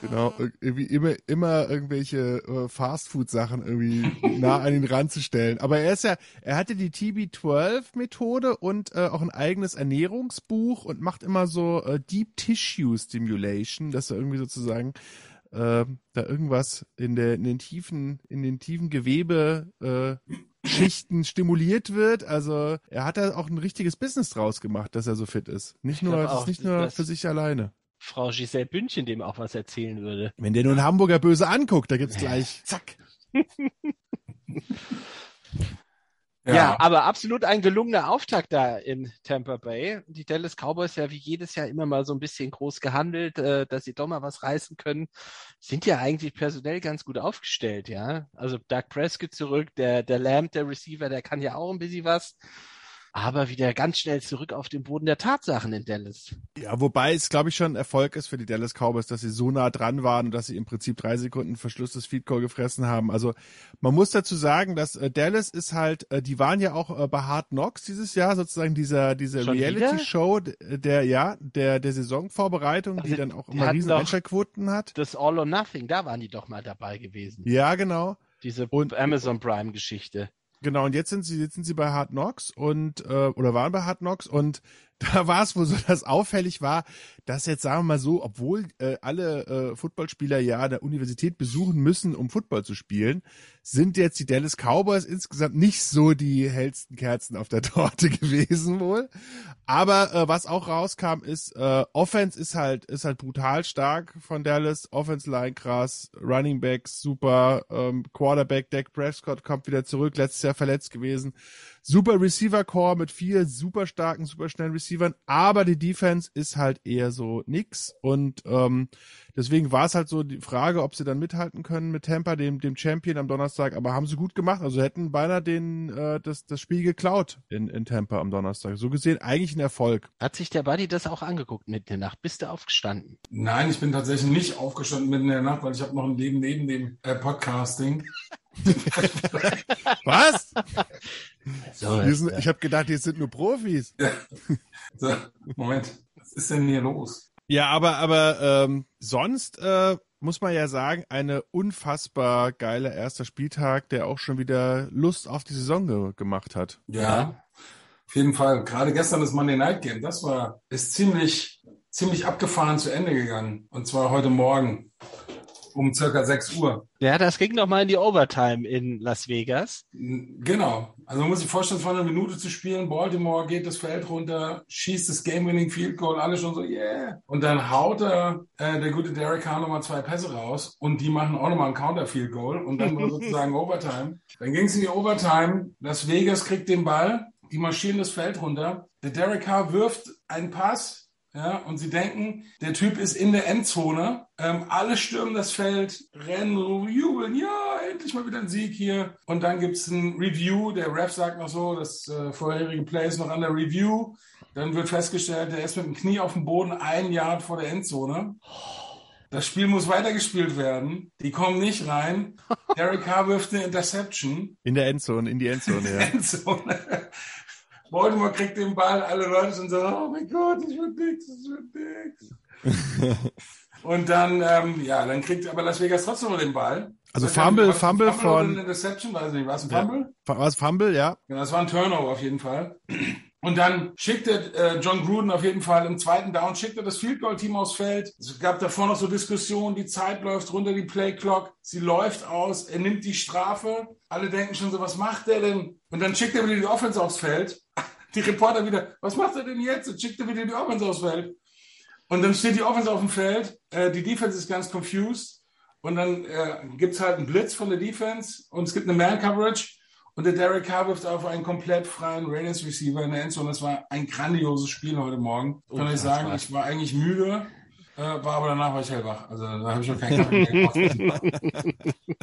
Genau, irgendwie immer, immer irgendwelche äh, Fastfood-Sachen irgendwie nah an ihn ranzustellen. Aber er ist ja, er hatte die TB12-Methode und äh, auch ein eigenes Ernährungsbuch und macht immer so äh, Deep Tissue Stimulation, dass er irgendwie sozusagen äh, da irgendwas in der in den tiefen in den tiefen Gewebe äh, Schichten stimuliert wird. Also er hat da auch ein richtiges Business draus gemacht, dass er so fit ist. Nicht Ich nur, auch, nicht nur das- für sich alleine. Frau Giselle Bündchen dem auch was erzählen würde. Wenn der nur einen Hamburger böse anguckt, da gibt's gleich zack. Ja. aber absolut ein gelungener Auftakt da in Tampa Bay. Die Dallas Cowboys ja wie jedes Jahr immer mal so ein bisschen groß gehandelt, äh, dass sie doch mal was reißen können. Sind ja eigentlich personell ganz gut aufgestellt, ja. Also Doug Prescott zurück, der, der Lamb, der Receiver, der kann ja auch ein bisschen was. Aber wieder ganz schnell zurück auf den Boden der Tatsachen in Dallas. Ja, wobei es, glaube ich, schon ein Erfolg ist für die Dallas Cowboys, dass sie so nah dran waren und dass sie im Prinzip drei Sekunden Verschluss des Feed Goal gefressen haben. Also man muss dazu sagen, dass äh, Dallas ist halt, äh, die waren ja auch äh, bei Hard Knocks dieses Jahr sozusagen dieser dieser Schon Reality wieder? Show der ja der der Saisonvorbereitung, die Also, dann auch die immer riesen Einschaltquoten hat. Das All or Nothing, da waren die doch mal dabei gewesen. Ja, genau. Diese Und- Amazon Prime Geschichte. Genau, und jetzt sind sie, jetzt sind sie bei Hard Knocks und äh, oder waren bei Hard Knocks und da war es wohl so, dass auffällig war, dass jetzt sagen wir mal so, obwohl äh, alle äh, Footballspieler ja der Universität besuchen müssen, um Football zu spielen, sind jetzt die Dallas Cowboys insgesamt nicht so die hellsten Kerzen auf der Torte gewesen wohl. Aber äh, was auch rauskam ist, äh, Offense ist halt ist halt brutal stark von Dallas, Offense Line krass, Running Backs super, ähm, Quarterback Dak Prescott kommt wieder zurück, letztes Jahr verletzt gewesen. Super Receiver Core mit vier super starken, super schnellen Receivern, aber die Defense ist halt eher so nix und ähm, deswegen war es halt so die Frage, ob sie dann mithalten können mit Tampa, dem dem Champion am Donnerstag, aber haben sie gut gemacht, also hätten beinahe den äh, das das Spiel geklaut in in Tampa am Donnerstag. So gesehen eigentlich ein Erfolg. Hat sich der Buddy das auch angeguckt mitten in der Nacht? Bist du aufgestanden? Nein, ich bin tatsächlich nicht aufgestanden mitten in der Nacht, weil ich habe noch ein Leben neben dem äh, Podcasting. Was? So, Wir sind, ich habe gedacht, die sind nur Profis. So, Moment, was ist denn hier los? Ja, aber aber ähm, sonst äh, muss man ja sagen, eine unfassbar geile erster Spieltag, der auch schon wieder Lust auf die Saison ge gemacht hat. Ja, Ja. auf jeden Fall. Gerade gestern das Monday Night Game, das war, ist ziemlich, ziemlich abgefahren zu Ende gegangen. Und zwar heute Morgen um circa 6 Uhr. Ja, das ging noch mal in die Overtime in Las Vegas. Genau. Also man muss sich vorstellen, es war eine Minute zu spielen. Baltimore geht das Feld runter, schießt das Game-Winning Field Goal, alle schon so, yeah. Und dann haut er, äh, der gute Derek Carr nochmal zwei Pässe raus und die machen auch nochmal ein Counter Field Goal und dann war sozusagen Overtime. Dann ging es in die Overtime. Las Vegas kriegt den Ball, die marschieren das Feld runter. Der Derek Carr wirft einen Pass, ja, und sie denken, der Typ ist in der Endzone. Ähm, alle stürmen das Feld, rennen, jubeln, ja, endlich mal wieder ein Sieg hier. Und dann gibt's ein Review. Der Ref sagt noch so, das äh, vorherige Play ist noch an der Review. Dann wird festgestellt, der ist mit dem Knie auf dem Boden ein Jahr vor der Endzone. Das Spiel muss weitergespielt werden. Die kommen nicht rein. Derek Carr wirft eine Interception. In der Endzone, in die Endzone, ja. Endzone. Baltimore kriegt den Ball, alle Leute sind so, oh mein Gott, das wird nix, das wird nix. Und dann, ähm, ja, dann kriegt aber Las Vegas trotzdem noch den Ball. Also Ich Fumble, war es ein Fumble Fumble oder von- eine Interception, weiß ich nicht, war es ein Ja. Fumble? Was Fumble, ja. Ja, das war ein Turnover auf jeden Fall. Und dann schickte äh, John Gruden auf jeden Fall im zweiten Down, schickte das Field Goal Team aufs Feld. Es gab davor noch so Diskussionen, die Zeit läuft runter, die Play Clock, sie läuft aus, er nimmt die Strafe. Alle denken schon so, was macht er denn? Und dann schickt er wieder die Offense aufs Feld. Die Reporter wieder, was macht er denn jetzt? Und schickt er wieder die Offense aufs Feld. Und dann steht die Offense auf dem Feld, äh, die Defense ist ganz confused. Und dann äh, gibt's halt einen Blitz von der Defense und es gibt eine Man-Coverage. Und der Derek Carr wirft auf einen komplett freien Raiders Receiver in der Endzone. Das war ein grandioses Spiel heute Morgen. Kann ich Unfassbar. sagen, ich war eigentlich müde, äh, war aber danach war ich hellwach. Also da habe ich noch keinen Kaffee mehr.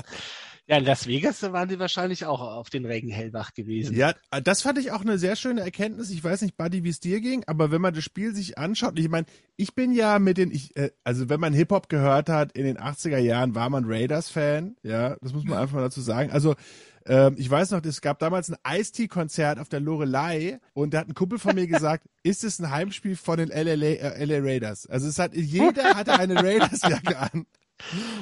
Ja, in Las Vegas waren sie wahrscheinlich auch auf den Regen hellwach gewesen. Ja, das fand ich auch eine sehr schöne Erkenntnis. Ich weiß nicht, Buddy, wie es dir ging, aber wenn man das Spiel sich anschaut, ich meine, ich bin ja mit den, ich, äh, also wenn man Hip-Hop gehört hat in den 80er Jahren, war man Raiders-Fan, ja, das muss man einfach mal dazu sagen. Also ähm, ich weiß noch, es gab damals ein Ice-T-Konzert auf der Lorelei und da hat ein Kumpel von mir gesagt, ist es ein Heimspiel von den LA, äh, LA Raiders? Also es hat, jeder hatte eine Raiders-Jacke an.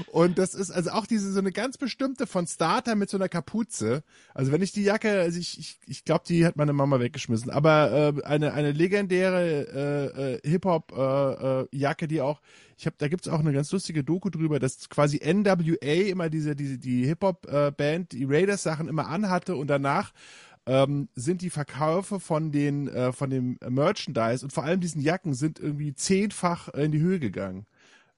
Und das ist also auch diese so eine ganz bestimmte von Starter mit so einer Kapuze. Also wenn ich die Jacke, also ich ich, ich glaube, die hat meine Mama weggeschmissen. Aber äh, eine eine legendäre äh, äh, Hip Hop äh, äh, die auch ich habe, da gibt's auch eine ganz lustige Doku drüber, dass quasi NWA immer diese diese die Hip Hop äh, die Raiders Sachen immer anhatte und danach ähm, sind die Verkäufe von den äh, von dem Merchandise und vor allem diesen Jacken sind irgendwie zehnfach in die Höhe gegangen.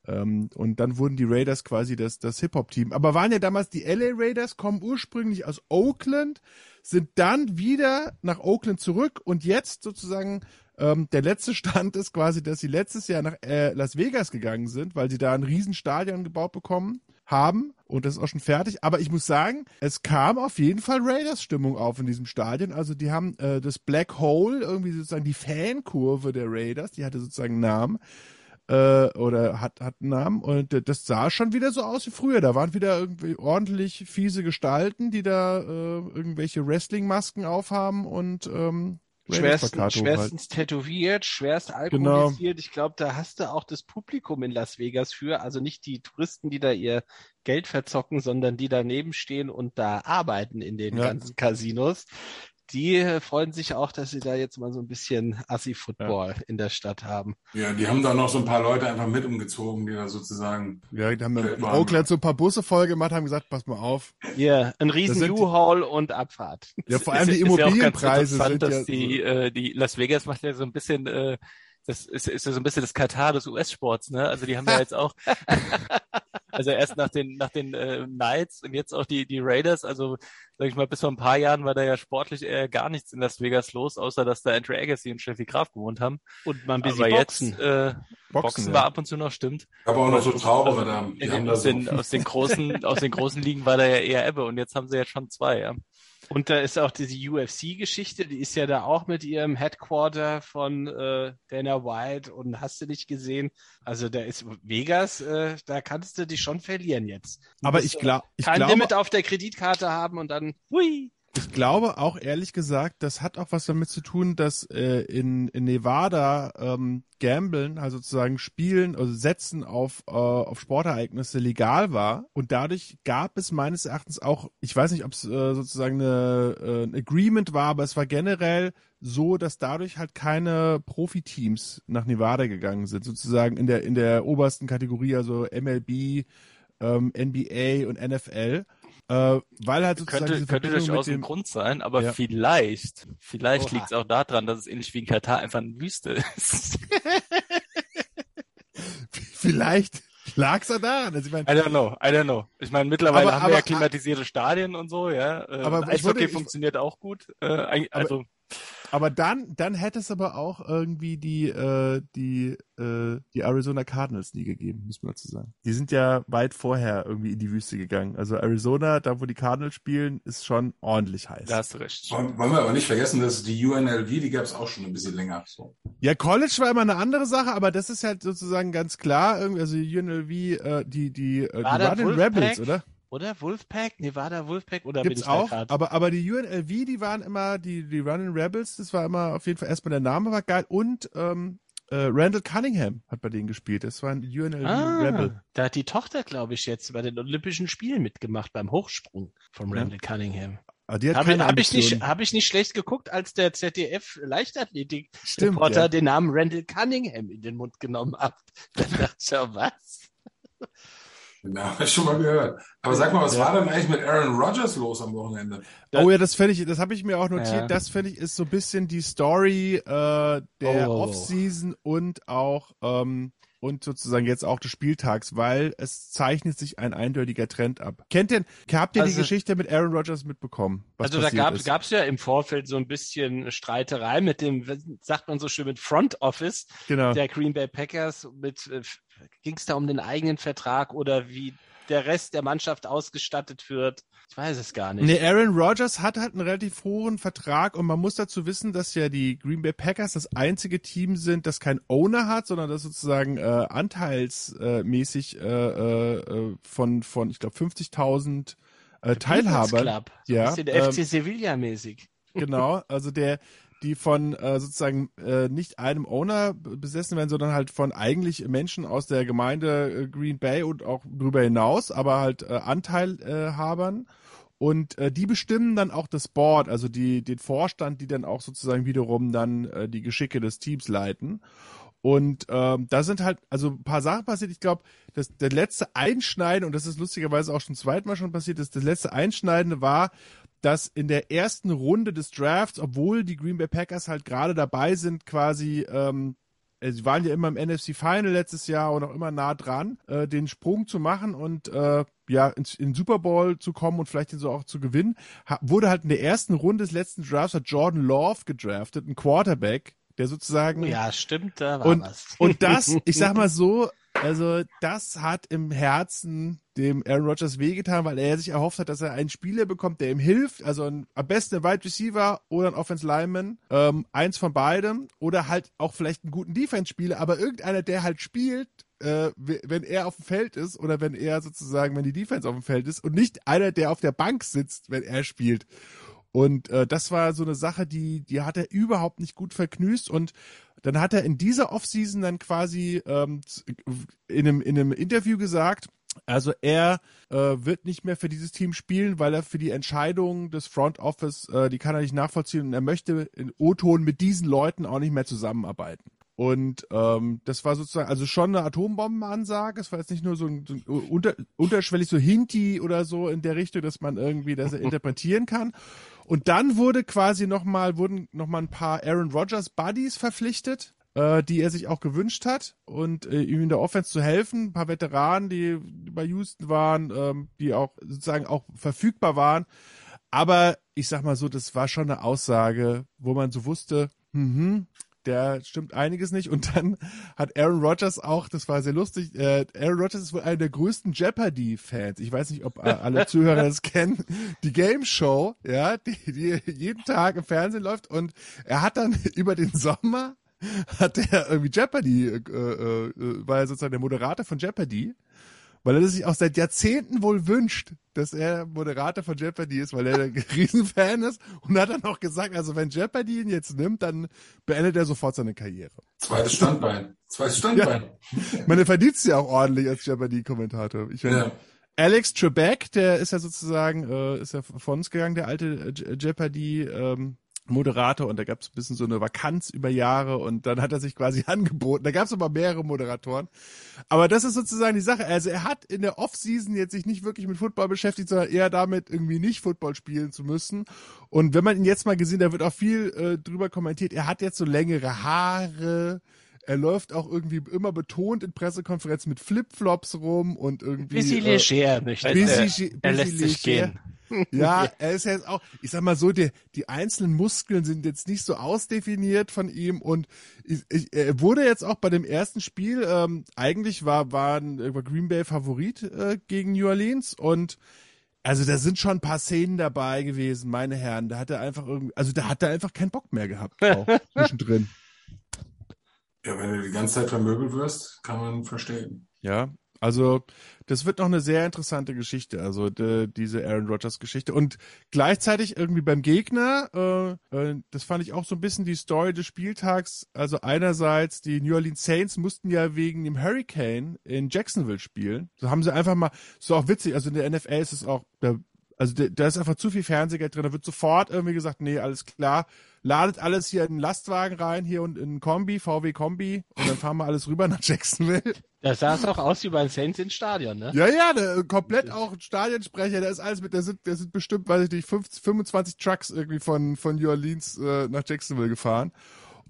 Ähm, und dann wurden die Raiders quasi das, das Hip-Hop-Team. Aber waren ja damals die LA Raiders, kommen ursprünglich aus Oakland, sind dann wieder nach Oakland zurück und jetzt sozusagen ähm, der letzte Stand ist quasi, dass sie letztes Jahr nach äh, Las Vegas gegangen sind, weil sie da ein Riesenstadion gebaut bekommen haben und das ist auch schon fertig. Aber ich muss sagen, es kam auf jeden Fall Raiders-Stimmung auf in diesem Stadion. Also die haben äh, das Black Hole, irgendwie sozusagen die Fankurve der Raiders, die hatte sozusagen einen Namen äh, oder hat, hat einen Namen und das sah schon wieder so aus wie früher. Da waren wieder irgendwie ordentlich fiese Gestalten, die da äh, irgendwelche Wrestling-Masken aufhaben und ähm, Schwerstens, schwerstens tätowiert, schwerst Genau. alkoholisiert. Ich glaube, da hast du auch das Publikum in Las Vegas für. Also nicht die Touristen, die da ihr Geld verzocken, sondern die daneben stehen und da arbeiten in den Ja. ganzen Casinos. Die freuen sich auch, dass sie da jetzt mal so ein bisschen Assi-Football in der Stadt haben. Ja, die haben da noch so ein paar Leute einfach mit umgezogen, die da sozusagen. Ja, die haben in Oakland so ein paar Busse voll gemacht, haben gesagt, pass mal auf. Hier, ein riesen U-Haul und Abfahrt. Ja, vor allem ist, die ist ja auch ganz Immobilienpreise interessant, sind dass ja die, äh, die Las Vegas macht ja so ein bisschen, äh, das ist, ist ja so ein bisschen das Katar des US-Sports, ne? Also die haben ja jetzt auch, also erst nach den nach den äh, Knights und jetzt auch die die Raiders. Also sag ich mal, bis vor ein paar Jahren war da ja sportlich eher gar nichts in Las Vegas los, außer dass da Andrew Agassi und Steffi Graf gewohnt haben. Und mal ein bisschen Aber boxen. jetzt äh, Boxen, Boxen, war ja. ab und zu noch, stimmt. Aber auch noch so Also, Zauberer da. Die in, haben da aus, so. den, aus den großen aus den großen Ligen war da ja eher Ebbe und jetzt haben sie jetzt schon zwei, ja. Und da ist auch diese UFC-Geschichte, die ist ja da auch mit ihrem Headquarter von äh, Dana White und hast du nicht gesehen. Also da ist Vegas, äh, da kannst du dich schon verlieren jetzt. Du Aber ich, glaub, ich kein glaube, Limit auf der Kreditkarte haben und dann, hui. Ich glaube auch ehrlich gesagt, das hat auch was damit zu tun, dass äh, in, in Nevada ähm, Gamblen, also sozusagen Spielen, also Setzen auf, äh, auf Sportereignisse legal war. Und dadurch gab es meines Erachtens auch, ich weiß nicht, ob es äh, sozusagen eine, äh, ein Agreement war, aber es war generell so, dass dadurch halt keine Profiteams nach Nevada gegangen sind, sozusagen in der, in der obersten Kategorie, also MLB, ähm, NBA und NFL. Äh, weil halt sozusagen könnte, könnte durchaus ein Grund sein, aber Ja. vielleicht, vielleicht liegt es auch daran, dass es ähnlich wie in Katar einfach eine Wüste ist. Vielleicht lag's ja daran. Also ich meine, I don't know, I don't know. Ich meine, mittlerweile Aber- haben wir ja aber- klimatisierte Stadien und so, ja. Äh, Aber und ich wollte- Eishockey ich- funktioniert auch gut. Äh, eigentlich- Aber- also, aber dann, dann hätte es aber auch irgendwie die, äh, die, äh, die Arizona Cardinals nie gegeben, muss man dazu sagen. Die sind ja weit vorher irgendwie in die Wüste gegangen. Also Arizona, da wo die Cardinals spielen, ist schon ordentlich heiß. da hast du recht. Wollen wollen wir aber nicht vergessen, dass die UNLV, die gab es auch schon ein bisschen länger. So. Ja, College war immer eine andere Sache, aber das ist halt sozusagen ganz klar. Irgendwie, also UNLV, äh, die, die, äh, die waren? Rebels, oder? Oder Wolfpack? Nevada Wolfpack? Oder Gibt's bin ich auch, aber, aber die UNLV, die waren immer, die, die Running Rebels, das war immer auf jeden Fall erstmal der Name war geil und ähm, äh, Randall Cunningham hat bei denen gespielt. Das war ein UNLV Ah, Rebel. da hat die Tochter, glaube ich, jetzt bei den Olympischen Spielen mitgemacht, beim Hochsprung von Ja. Randall Cunningham. Aber die hat Habe ich, nicht, ich nicht schlecht geguckt, als der ZDF-Leichtathletik-Reporter Stimmt, ja. den Namen Randall Cunningham in den Mund genommen hat. Dann dachte ich, ja, was? Ja, hab ich schon mal gehört. Aber sag mal, was war denn eigentlich mit Aaron Rodgers los am Wochenende? Oh ja, das finde ich, das habe ich mir auch notiert. Ja. Das finde ich ist so ein bisschen die Story äh, der oh. Offseason und auch ähm, und sozusagen jetzt auch des Spieltags, weil es zeichnet sich ein eindeutiger Trend ab. Kennt ihr, habt ihr die Also- Geschichte mit Aaron Rodgers mitbekommen? Was also da gab gab's ja im Vorfeld so ein bisschen Streiterei mit dem, sagt man so schön, mit Front Office genau. der Green Bay Packers. Mit äh, ging es da um den eigenen Vertrag oder wie? Der Rest der Mannschaft ausgestattet wird. Ich weiß es gar nicht. Nee, Aaron Rodgers hat halt einen relativ hohen Vertrag und man muss dazu wissen, dass ja die Green Bay Packers das einzige Team sind, das kein Owner hat, sondern das sozusagen äh, anteilsmäßig äh, äh, von, von ich glaube, 50.000 äh, Teilhabern. Club. Ja, Bisschen ähm, FC Sevilla mäßig. Genau, also der, die von äh, sozusagen äh, nicht einem Owner besessen werden, sondern halt von eigentlich Menschen aus der Gemeinde äh, Green Bay und auch darüber hinaus, aber halt äh, Anteilhabern. Und äh, die bestimmen dann auch das Board, also die, den Vorstand, die dann auch sozusagen wiederum dann äh, die Geschicke des Teams leiten. Und ähm, da sind halt, also ein paar Sachen passiert. Ich glaube, das der letzte Einschneiden, und das ist lustigerweise auch schon zweimal schon passiert, ist, das letzte Einschneidende war, dass in der ersten Runde des Drafts, obwohl die Green Bay Packers halt gerade dabei sind, quasi, ähm, äh, sie waren ja immer im NFC Final letztes Jahr und auch immer nah dran, äh, den Sprung zu machen und äh, ja, ins, in Super Bowl zu kommen und vielleicht den so auch zu gewinnen, ha, wurde halt in der ersten Runde des letzten Drafts hat Jordan Love gedraftet, ein Quarterback, der sozusagen Ja, stimmt, da war und, was. und das, ich sag mal so, also das hat im Herzen dem Aaron Rodgers wehgetan, weil er sich erhofft hat, dass er einen Spieler bekommt, der ihm hilft, also ein, am besten ein Wide Receiver oder ein Offense Lineman, ähm, eins von beidem oder halt auch vielleicht einen guten Defense-Spieler, aber irgendeiner, der halt spielt, äh, wenn er auf dem Feld ist oder wenn er sozusagen, wenn die Defense auf dem Feld ist und nicht einer, der auf der Bank sitzt, wenn er spielt. Und äh, das war so eine Sache, die, die hat er überhaupt nicht gut verknüst. Und dann hat er in dieser Offseason dann quasi ähm, in, einem, in einem Interview gesagt, also er äh, wird nicht mehr für dieses Team spielen, weil er für die Entscheidung des Front Office, äh, die kann er nicht nachvollziehen und er möchte in O-Ton mit diesen Leuten auch nicht mehr zusammenarbeiten. Und ähm, das war sozusagen, also schon eine Atombombenansage. Es war jetzt nicht nur so ein, so ein unter, unterschwellig so Hinti oder so in der Richtung, dass man irgendwie das interpretieren kann. Und dann wurde quasi nochmal, wurden nochmal ein paar Aaron Rodgers Buddies verpflichtet, äh, die er sich auch gewünscht hat und äh, ihm in der Offense zu helfen. Ein paar Veteranen, die bei Houston waren, ähm, die auch sozusagen auch verfügbar waren. Aber ich sag mal so, das war schon eine Aussage, wo man so wusste, mhm, der stimmt einiges nicht. Und dann hat Aaron Rodgers auch, das war sehr lustig, äh, Aaron Rodgers ist wohl einer der größten Jeopardy-Fans. Ich weiß nicht, ob äh, alle Zuhörer das kennen. Die Game Show, ja, die, die jeden Tag im Fernsehen läuft. Und er hat dann über den Sommer hat er irgendwie Jeopardy, äh, äh, äh, war er sozusagen der Moderator von Jeopardy, weil er das sich auch seit Jahrzehnten wohl wünscht, dass er Moderator von Jeopardy ist, weil er ein Riesenfan ist und hat dann auch gesagt, also wenn Jeopardy ihn jetzt nimmt, dann beendet er sofort seine Karriere. Zweites Standbein. Zweites Standbein. Man verdient ja auch ordentlich als Jeopardy-Kommentator. Ich meine, Ja. Alex Trebek, der ist ja sozusagen, äh, ist ja von uns gegangen, der alte Je- Jeopardy, ähm, Moderator und da gab es ein bisschen so eine Vakanz über Jahre und dann hat er sich quasi angeboten. Da gab es aber mehrere Moderatoren. Aber das ist sozusagen die Sache. Also er hat in der Off-Season jetzt sich nicht wirklich mit Football beschäftigt, sondern eher damit, irgendwie nicht Football spielen zu müssen. Und wenn man ihn jetzt mal gesehen, da wird auch viel äh, drüber kommentiert, er hat jetzt so längere Haare. Er läuft auch irgendwie immer betont in Pressekonferenzen mit Flipflops rum und irgendwie. Bisschen äh, leger möchte Busy, er. Er lässt sich leger. gehen. Ja, er ist jetzt auch, ich sag mal so, die, die einzelnen Muskeln sind jetzt nicht so ausdefiniert von ihm und ich, ich, er wurde jetzt auch bei dem ersten Spiel, ähm, eigentlich war, war, war Green Bay Favorit äh, gegen New Orleans und also da sind schon ein paar Szenen dabei gewesen, meine Herren. Da hat er einfach irgendwie, also da hat er einfach keinen Bock mehr gehabt, auch zwischendrin. Ja, wenn du die ganze Zeit vermöbelt wirst, kann man verstehen. Ja, also das wird noch eine sehr interessante Geschichte, also de, diese Aaron Rodgers Geschichte und gleichzeitig irgendwie beim Gegner, äh, äh, das fand ich auch so ein bisschen die Story des Spieltags. Also einerseits die New Orleans Saints mussten ja wegen dem Hurricane in Jacksonville spielen. So haben sie einfach mal, so auch witzig. Also in der NFL ist es auch, da, also da, ist einfach zu viel Fernsehgeld drin. Da wird sofort irgendwie gesagt, nee, alles klar, ladet alles hier in einen Lastwagen rein, hier und in Kombi, VW Kombi und dann fahren wir alles rüber nach Jacksonville. Das sah es auch aus wie beim Saints ins Stadion, ne? Ja, ja, der, komplett auch ein Stadionsprecher, der ist alles mit, der sind, der sind bestimmt, weiß ich nicht, 50, 25 Trucks irgendwie von, von New Orleans äh, nach Jacksonville gefahren.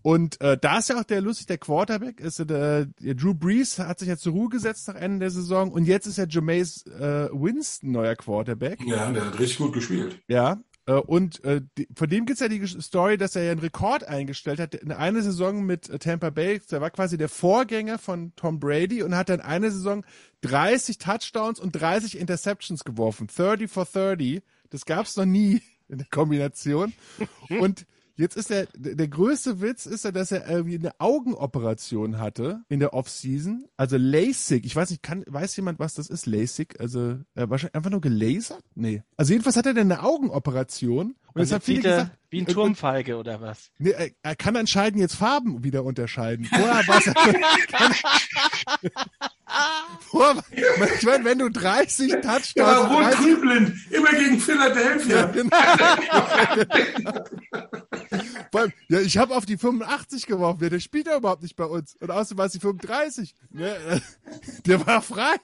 Und äh, da ist ja auch der lustig, der Quarterback, ist ja der, der Drew Brees hat sich ja zur Ruhe gesetzt nach Ende der Saison und jetzt ist ja Jameis äh, Winston neuer Quarterback. Ja, der hat richtig gut gespielt. Ja, Äh, und äh, von dem gibt's ja die Story, dass er ja einen Rekord eingestellt hat. In einer Saison mit äh, Tampa Bay, der war quasi der Vorgänger von Tom Brady und hat dann eine Saison 30 Touchdowns und 30 Interceptions geworfen. 30 for 30. Das gab's noch nie in der Kombination. Und Jetzt ist der, der größte Witz ist ja, dass er irgendwie eine Augenoperation hatte in der Offseason. Also LASIK. Ich weiß nicht, kann, weiß jemand, was das ist? LASIK? Also, äh, wahrscheinlich einfach nur gelasert? Nee. Also jedenfalls hat er dann eine Augenoperation. Und jetzt haben viele Wieder gesagt, wie ein Turmfeige oder was? Nee, er, er kann anscheinend jetzt Farben wieder unterscheiden. Vorher war es. Vorher, ich meine, wenn du 30 Touchdowns. Ja, und 30 rot-grün-blind. Immer gegen Philadelphia. Ja, genau. Vor allem, ja, ich habe auf die 85 geworfen. Ja, der spielt ja überhaupt nicht bei uns. Und außerdem war es die 35. Ja, äh, der war frei.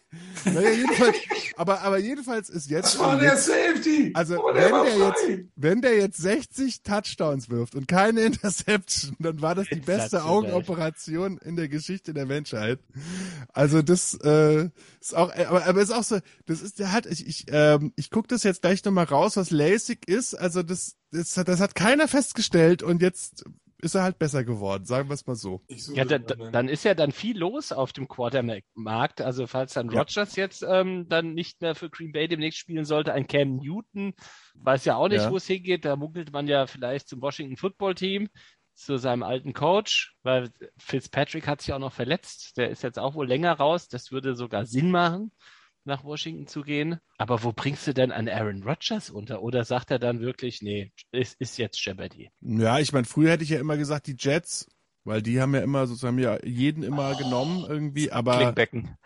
Naja, jedenfalls, aber, aber jedenfalls ist jetzt. Das war der Safety. Also, Aber wenn war der, jetzt, wenn der jetzt 60 Touchdowns wirft und keine Interception, dann war das die beste. Augenoperation in der Geschichte der Menschheit. Also das äh, ist auch, äh, aber, aber ist auch so, das ist, der hat, ich, ich, ähm, ich gucke das jetzt gleich nochmal raus, was LASIK ist. Also das, das, hat- das hat keiner festgestellt und jetzt ist er halt besser geworden, sagen wir es mal so. Ja, da, dann ist ja dann viel los auf dem Quarterback-Markt. Also falls dann Ja. Rodgers jetzt ähm, dann nicht mehr für Green Bay demnächst spielen sollte, ein Cam Newton, weiß ja auch nicht, Ja. wo es hingeht. Da munkelt man ja vielleicht zum Washington Football Team, zu seinem alten Coach, weil Fitzpatrick hat sich auch noch verletzt. Der ist jetzt auch wohl länger raus. Das würde sogar Sinn machen, nach Washington zu gehen. Aber wo bringst du denn einen Aaron Rodgers unter? Oder sagt er dann wirklich, nee, es ist jetzt Jeopardy? Ja, ich meine, früher hätte ich ja immer gesagt, die Jets, weil die haben ja immer sozusagen ja jeden immer genommen irgendwie, aber Klingbecken.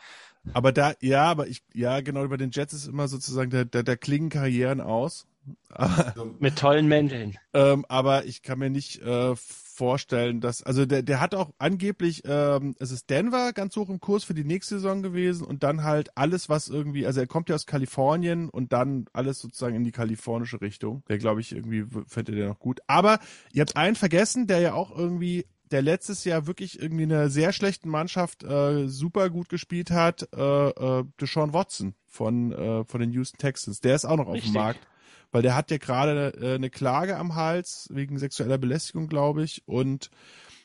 Aber da, ja, aber ich, ja, genau, bei den Jets ist immer sozusagen, da, da, da klingen Karrieren aus. Aber, Mit tollen Mänteln. ähm, aber ich kann mir nicht äh, vorstellen, dass, also der, der hat auch angeblich, ähm, es ist Denver ganz hoch im Kurs für die nächste Saison gewesen und dann halt alles, was irgendwie, also er kommt ja aus Kalifornien und dann alles sozusagen in die kalifornische Richtung. Der glaube ich irgendwie fände der noch gut. Aber ihr habt einen vergessen, der ja auch irgendwie der letztes Jahr wirklich irgendwie in einer sehr schlechten Mannschaft äh, super gut gespielt hat, äh, äh, Deshaun Watson von, äh, von den Houston Texans. Der ist auch noch auf Richtig. dem Markt. Weil der hat ja gerade äh, eine Klage am Hals wegen sexueller Belästigung, glaube ich. Und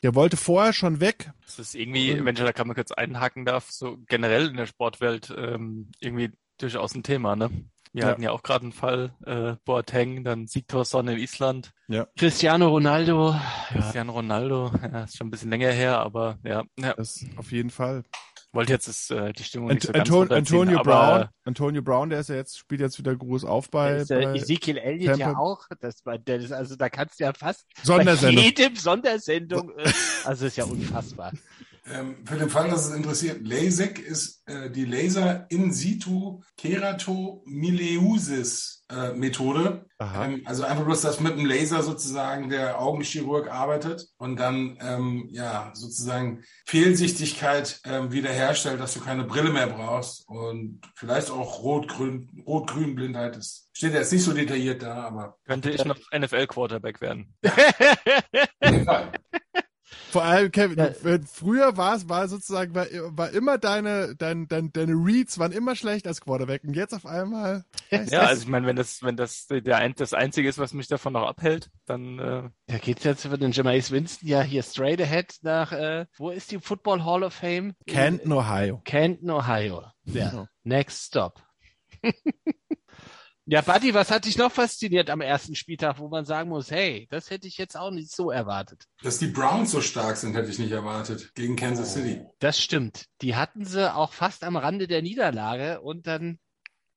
der wollte vorher schon weg. Das ist irgendwie, Und- wenn ich da kann man kurz einhaken darf, so generell in der Sportwelt ähm, irgendwie durchaus ein Thema, ne? Wir Ja. hatten ja auch gerade einen Fall, äh, Boateng, dann Sigthorsson in Island, Cristiano Ronaldo. Cristiano Ronaldo, ja, ist schon ein bisschen länger her, aber ja, ja Das auf jeden Fall. Wollte jetzt ist, äh, die Stimmung nicht Ant so ganz Anton runterziehen, Antonio aber, Brown, Antonio Brown, der ist ja jetzt, spielt jetzt wieder groß auf bei, ist, äh, bei Ezekiel Elliott ja auch. Das war, der ist, also da kannst du ja fast Sondersendung. bei jedem Sondersendung. Äh, also ist ja unfassbar. Ähm, für den Fall, dass es interessiert, LASIK ist äh, die Laser in situ Keratomileusis äh, Methode. Ähm, also einfach bloß, dass mit dem Laser sozusagen der Augenchirurg arbeitet und dann ähm, ja sozusagen Fehlsichtigkeit ähm, wiederherstellt, dass du keine Brille mehr brauchst und vielleicht auch rot-grün rot-grün Blindheit ist. Steht jetzt nicht so detailliert da, aber könnte ich noch NFL-Quarterback werden. Vor allem, Kevin, Ja. wenn früher war es, war sozusagen, war, war immer deine, dein, dein, deine Reads waren immer schlecht als Quarterback und jetzt auf einmal. Ja, also ich meine, wenn das, wenn das der ein, das Einzige ist, was mich davon noch abhält, dann äh, Da geht's jetzt für den Jameis Winston ja hier straight ahead nach, äh, wo ist die Football Hall of Fame? Canton, Ohio. Canton, Ohio. Ja. Genau. Next stop. ja, Buddy, was hat dich noch fasziniert am ersten Spieltag, wo man sagen muss, hey, das hätte ich jetzt auch nicht so erwartet. dass die Browns so stark sind, hätte ich nicht erwartet gegen Kansas City. Das stimmt. Die hatten sie auch fast am Rande der Niederlage und dann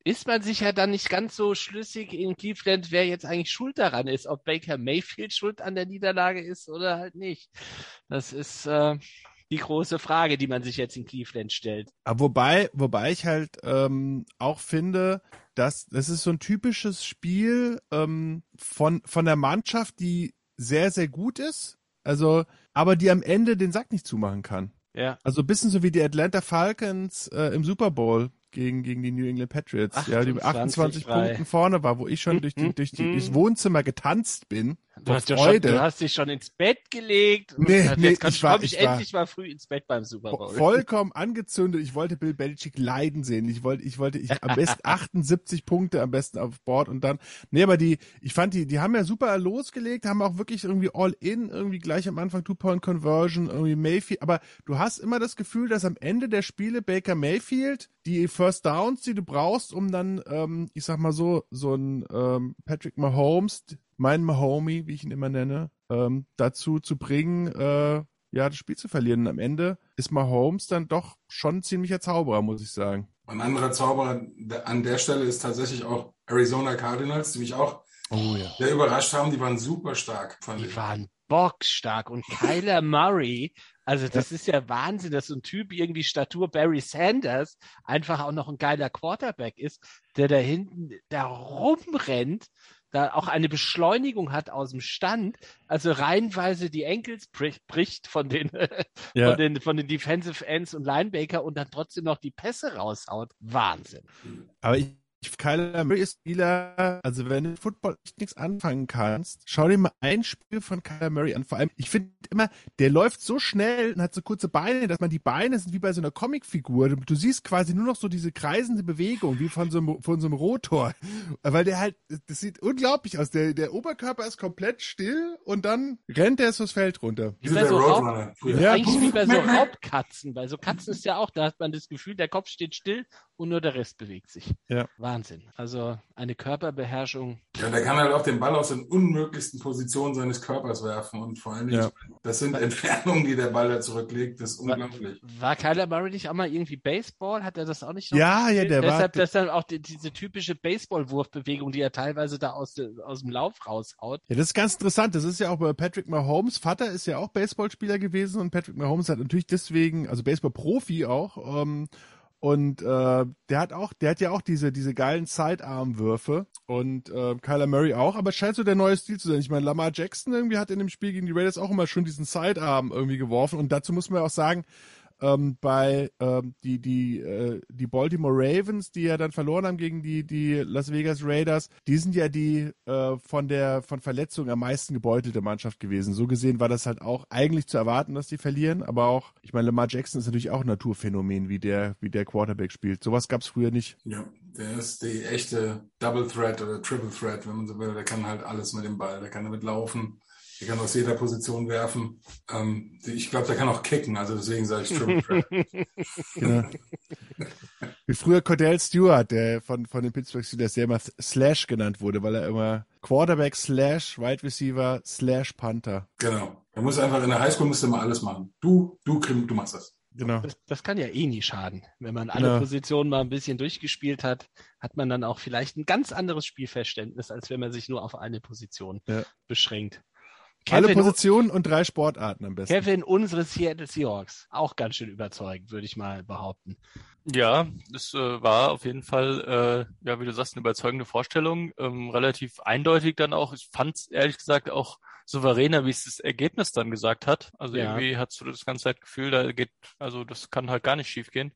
ist man sich ja dann nicht ganz so schlüssig in Cleveland, wer jetzt eigentlich schuld daran ist, ob Baker Mayfield schuld an der Niederlage ist oder halt nicht. Das ist äh, die große Frage, die man sich jetzt in Cleveland stellt. Aber wobei, wobei ich halt ähm, auch finde, dass das ist so ein typisches Spiel ähm, von von der Mannschaft, die sehr sehr gut ist, also aber die am Ende den Sack nicht zumachen kann. Ja. Also ein bisschen so wie die Atlanta Falcons äh, im Super Bowl gegen gegen die New England Patriots, ja, die mit 28 28 frei. Punkten vorne war, wo ich schon durch die durch die durchs Wohnzimmer getanzt bin. Du hast, ja schon, du hast dich schon ins Bett gelegt. und Nee, nee, jetzt komm, ich war- ich, ich war- endlich mal früh ins Bett beim Super Bowl. vollkommen angezündet. Ich wollte Bill Belichick leiden sehen. Ich wollte, ich wollte, ich, am besten 78 Punkte am besten auf Board und dann, nee, aber die, ich fand die, die haben ja super losgelegt, haben auch wirklich irgendwie all in, irgendwie gleich am Anfang Two-Point-Conversion, irgendwie Mayfield, aber du hast immer das Gefühl, dass am Ende der Spiele Baker Mayfield die First Downs, die du brauchst, um dann, ähm, ich sag mal so, so ein ähm, Patrick Mahomes, mein Mahomie, wie ich ihn immer nenne, ähm, dazu zu bringen, äh, ja, das Spiel zu verlieren. Und am Ende ist Mahomes dann doch schon ein ziemlicher Zauberer, muss ich sagen. Ein anderer Zauberer an der Stelle ist tatsächlich auch Arizona Cardinals, die mich auch Oh ja. sehr überrascht haben. Die waren super stark, fand Die ich. waren bockstark und Kyler Murray, also das ist ja Wahnsinn, dass so ein Typ irgendwie Statur Barry Sanders einfach auch noch ein geiler Quarterback ist, der da hinten da rumrennt, da auch eine Beschleunigung hat aus dem Stand, also reihenweise die Enkels bricht, bricht von den, Ja. von den von den Defensive Ends und Linebacker und dann trotzdem noch die Pässe raushaut. Wahnsinn. Aber ich Kyler Murray ist Spieler, also wenn du mit Football echt nichts anfangen kannst, schau dir mal ein Spiel von Kyler Murray an. Vor allem, ich finde immer, der läuft so schnell und hat so kurze Beine, dass man die Beine sind wie bei so einer Comicfigur. Du, du siehst quasi nur noch so diese kreisende Bewegung, wie von so einem, von so einem Rotor. Weil der halt, das sieht unglaublich aus. Der, der Oberkörper ist komplett still und dann rennt er so das Feld runter. Wie bei so Raub- Roadrunner. Ja. Eigentlich wie bei so Raubkatzen. Bei so Katzen ist ja auch, da hat man das Gefühl, der Kopf steht still und nur der Rest bewegt sich. Ja. Wahnsinn. Also eine Körperbeherrschung. Ja, der kann halt auch den Ball aus den unmöglichsten Positionen seines Körpers werfen. Und vor allen Dingen, Ja. das sind Entfernungen, die der Ball da zurücklegt. Das ist unglaublich. War Kyler Murray nicht auch mal irgendwie Baseball? Hat er das auch nicht noch Ja, ja, der war, Deshalb, das ist dann auch die, diese typische Baseball-Wurfbewegung, die er teilweise da aus, aus dem Lauf raushaut. Ja, das ist ganz interessant. Das ist ja auch bei Patrick Mahomes. Vater ist ja auch Baseballspieler gewesen und Patrick Mahomes hat natürlich deswegen, also Baseball-Profi auch. Ähm, und äh, der hat auch, der hat ja auch diese diese geilen Sidearm-Würfe und äh, Kyler Murray auch. Aber es scheint so der neue Stil zu sein. Ich meine, Lamar Jackson irgendwie hat in dem Spiel gegen die Raiders auch immer schon diesen Sidearm irgendwie geworfen. Und dazu muss man auch sagen, ähm, bei ähm, die die äh, die Baltimore Ravens, die ja dann verloren haben gegen die die Las Vegas Raiders, die sind ja die äh, von der von Verletzungen am meisten gebeutelte Mannschaft gewesen. So gesehen war das halt auch eigentlich zu erwarten, dass die verlieren, aber auch ich meine Lamar Jackson ist natürlich auch ein Naturphänomen, wie der wie der Quarterback spielt. Sowas gab's früher nicht. Ja, der ist die echte Double Threat oder Triple Threat, wenn man so will. Der kann halt alles mit dem Ball. Der kann damit laufen. Der kann aus jeder Position werfen. Ähm, ich glaube, der kann auch kicken. Also deswegen sage ich Triple Threat. Genau. Wie früher Cordell Stewart, der von, von den Pittsburgh Steelers, der immer Slash genannt wurde, weil er immer Quarterback slash Wide Receiver slash Panther. genau. Er muss einfach in der Highschool müsste mal alles machen. Du, du, Krim, du machst das. Genau. Das, das kann ja eh nie schaden. Wenn man alle Ja. Positionen mal ein bisschen durchgespielt hat, hat man dann auch vielleicht ein ganz anderes Spielverständnis, als wenn man sich nur auf eine Position Ja. beschränkt. Alle Kevin, Positionen und drei Sportarten am besten. Kevin, unsere Seattle Seahawks, auch ganz schön überzeugend, würde ich mal behaupten. Ja, es äh, war auf jeden Fall, äh, ja, wie du sagst, eine überzeugende Vorstellung. Ähm, relativ eindeutig dann auch. Ich fand es ehrlich gesagt auch souveräner, wie es das Ergebnis dann gesagt hat. Also Ja. irgendwie hast du das ganze Zeit Gefühl, da geht, also das kann halt gar nicht schief gehen.